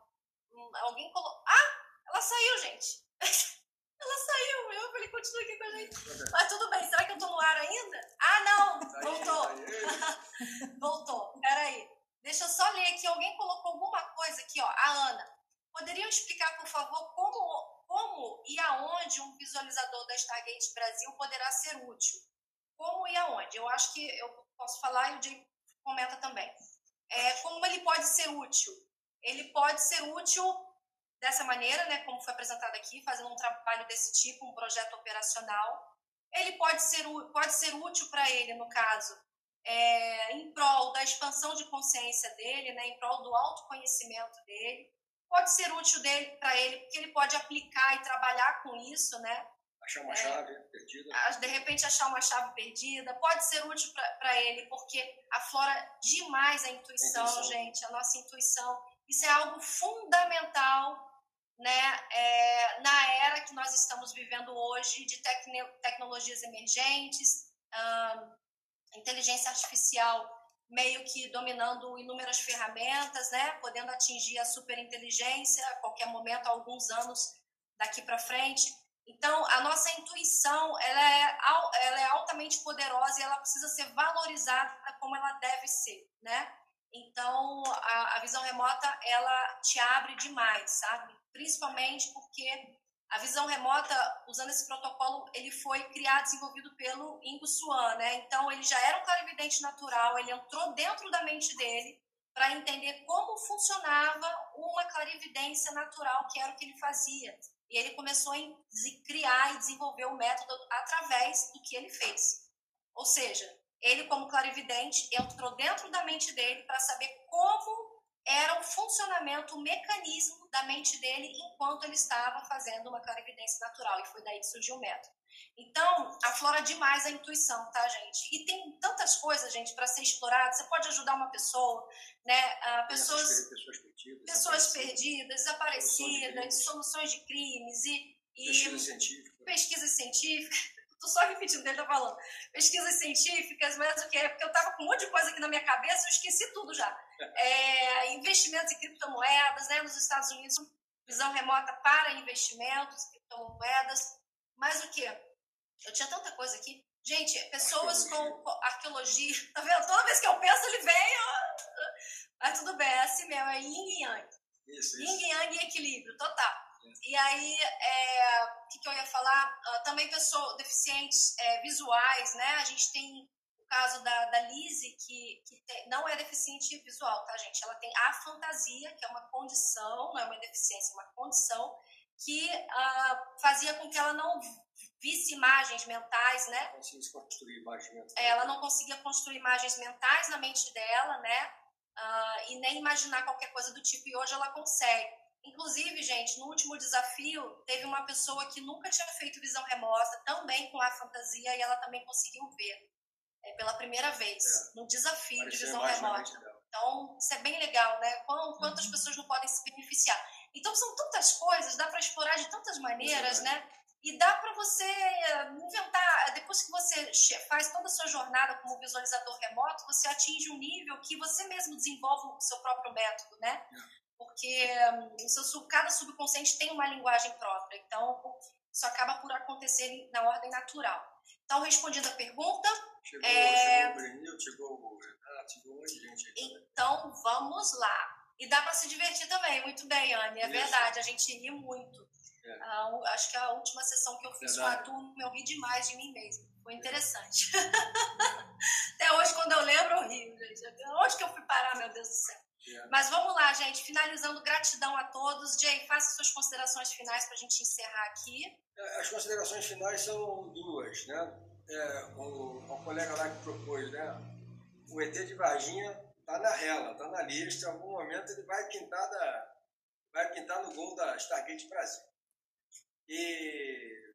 hum, alguém colocou. Ah! Ela saiu, gente. ela saiu. Eu falei, continua aqui com a gente. Mas tudo bem, será que eu tô no ar ainda? Ah, não! Tá Voltou. tá aí. Voltou. Peraí. Deixa eu só ler aqui. Alguém colocou alguma coisa aqui, ó. A Ana. Poderiam explicar, por favor, como, como e aonde um visualizador da Stargate Brasil poderá ser útil? Como e aonde? Eu acho que eu posso falar e o Jay comenta também. É, como ele pode ser útil? Ele pode ser útil dessa maneira, né, como foi apresentado aqui, fazendo um trabalho desse tipo, um projeto operacional. Ele pode ser, pode ser útil para ele, no caso, é, em prol da expansão de consciência dele, né, em prol do autoconhecimento dele. Pode ser útil para ele, porque ele pode aplicar e trabalhar com isso, né? Achar uma chave perdida. a- de repente achar uma chave perdida, pode ser útil para ele, porque aflora demais a intuição, Intuição. gente, a nossa intuição. Isso é algo fundamental né, é, na era que nós estamos vivendo hoje de tecnologias emergentes, ahn, inteligência artificial meio que dominando inúmeras ferramentas, né, podendo atingir a superinteligência a qualquer momento, alguns anos daqui para frente. Então, a nossa intuição ela é, ela é altamente poderosa e ela precisa ser valorizada como ela deve ser, né? Então, a, a visão remota, ela te abre demais, sabe? Principalmente porque a visão remota, usando esse protocolo, ele foi criado, desenvolvido pelo Ingo Swan, né? Então, ele já era um clarividente natural, ele entrou dentro da mente dele para entender como funcionava uma clarividência natural, que era o que ele fazia. E ele começou a criar e desenvolver o método através do que ele fez. Ou seja, ele, como clarividente, entrou dentro da mente dele para saber como era o funcionamento, o mecanismo da mente dele enquanto ele estava fazendo uma clarividência natural. E foi daí que surgiu o método. Então, aflora demais a intuição, tá, gente? E tem tantas coisas, gente, para ser explorado. Você pode ajudar uma pessoa, né? Ah, pessoas Pessoas perdidas. pessoas desaparecidas. perdidas, desaparecidas, soluções de crimes e, e Pesquisa científica. pesquisas científicas. Tô só repetindo o que ele tá falando. Pesquisas científicas, mas o que é? Porque eu tava com um monte de coisa aqui na minha cabeça, eu esqueci tudo já. É, investimentos em criptomoedas, né? Nos Estados Unidos, visão remota para investimentos, criptomoedas. Mas o que? Eu tinha tanta coisa aqui. Gente, pessoas com arqueologia, tá vendo? Toda vez que eu penso, ele vem. Mas tudo bem, é assim mesmo, é yin e yang. Isso, Yin e yang e equilíbrio, total. E aí, é, o que, que, eu ia falar? Uh, também pessoas deficientes é, visuais, né? A gente tem caso da, da Lizzie, que, que tem, não é deficiente visual, tá, gente? Ela tem a fantasia, que é uma condição, não é uma deficiência, é uma condição, que uh, fazia com que ela não visse imagens mentais, né? Conseguisse construir imagens mentais. É, ela não conseguia construir imagens mentais na mente dela, né? Uh, e nem imaginar qualquer coisa do tipo, e hoje ela consegue. Inclusive, gente, no último desafio, teve uma pessoa que nunca tinha feito visão remota, também com a fantasia, e ela também conseguiu ver é, pela primeira vez, é. no desafio Parecia de visão remota. Então, isso é bem legal, né? Quantas uhum. pessoas não podem se beneficiar. Então, são tantas coisas, dá para explorar de tantas maneiras, né? E dá para você eh, inventar, depois que você faz toda a sua jornada como visualizador remoto, você atinge um nível que você mesmo desenvolve o seu próprio método, né? Porque hum, o seu, cada subconsciente tem uma linguagem própria, então isso acaba por acontecer na ordem natural. Então, respondendo a pergunta. Chegou, é... chegou o Brenil, chegou o Renato, chegou um monte de gente aí. Então, vamos lá. E dá para se divertir também, muito bem, Anne, é Isso. verdade, a gente ri muito. É. Acho que a última sessão que eu fiz Verdade. com a turma, eu ri demais de mim mesmo. Foi interessante. Até hoje, quando eu lembro, eu rio, gente. Onde que eu fui parar, meu Deus do céu? É. Mas vamos lá, gente. Finalizando, gratidão a todos. Jay, faça suas considerações finais para a gente encerrar aqui. É, as considerações finais são duas, né? É, o, o colega lá que propôs, né? O ET de Varginha está na rela, está na lista. Em algum momento ele vai pintar, da, vai pintar no gol da Stargate Brasil. E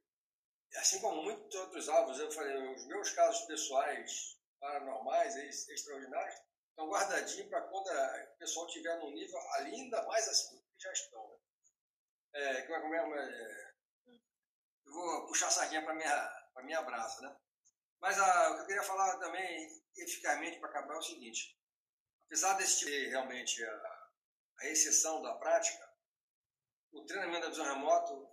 assim como muitos outros alvos, eu falei, os meus casos pessoais paranormais, extraordinários, estão guardadinhos para quando o pessoal estiver num nível ainda mais acima do que já estão. Né? É, como é, como é, é, eu vou puxar a sardinha para minha, minha brasa, né? Mas a, o que eu queria falar também, eficazmente, para acabar, é o seguinte. Apesar desse ter realmente a, a exceção da prática, o treinamento da visão remoto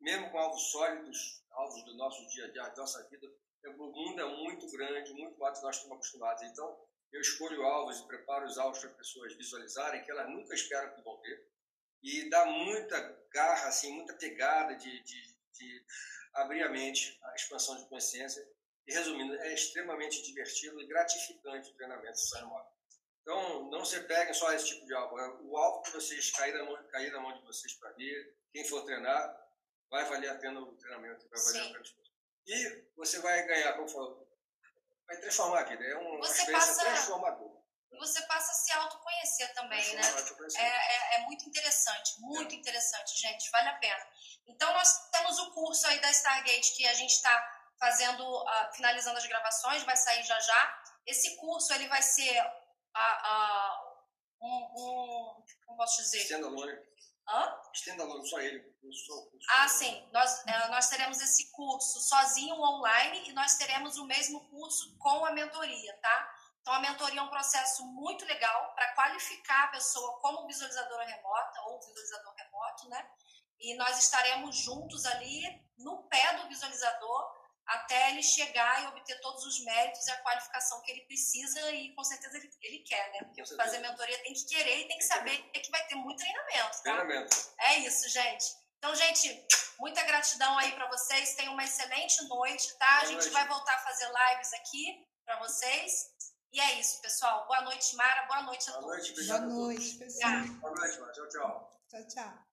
mesmo com alvos sólidos, alvos do nosso dia a dia, da nossa vida, o mundo é muito grande, muito mais do que nós estamos acostumados. Então, eu escolho alvos e preparo os alvos para as pessoas visualizarem, que elas nunca esperam que vão ver. E dá muita garra, assim, muita pegada de, de, de abrir a mente, a expansão de consciência. E resumindo, é extremamente divertido e gratificante o treinamento de remoto. Então, não se peguem só esse tipo de alvo. É o alvo que vocês cair na mão, cair na mão de vocês para ver, quem for treinar, vai valer a pena o treinamento, vai valer Sim. a pena E você vai ganhar, como falou, vai transformar a vida. É uma você experiência passa, transformadora. E você passa a se autoconhecer também, né? É, é, é, muito interessante, muito é. interessante, gente, vale a pena. Então, nós temos o curso aí da Stargate que a gente está fazendo, uh, finalizando as gravações, vai sair já já. Esse curso, ele vai ser uh, uh, um, um, como posso dizer? Standalone. Hã? Standalone, só ele. Só, ah, sim. Nós, é, nós teremos esse curso sozinho online e nós teremos o mesmo curso com a mentoria, tá? Então, a mentoria é um processo muito legal para qualificar a pessoa como visualizadora remota ou visualizador remoto, né? E nós estaremos juntos ali no pé do visualizador até ele chegar e obter todos os méritos e a qualificação que ele precisa e com certeza ele, ele quer, né? Porque fazer mentoria tem que querer e tem que saber que vai ter muito treinamento, tá? Treinamento. É isso, gente. Então, gente, muita gratidão aí para vocês. Tenham uma excelente noite, tá? Boa a gente noite. vai voltar a fazer lives aqui para vocês. E é isso, pessoal. Boa noite, Mara. Boa noite a todos. Boa noite, Boa noite, pessoal. Boa noite, Mara. Tchau, tchau. Tchau, tchau.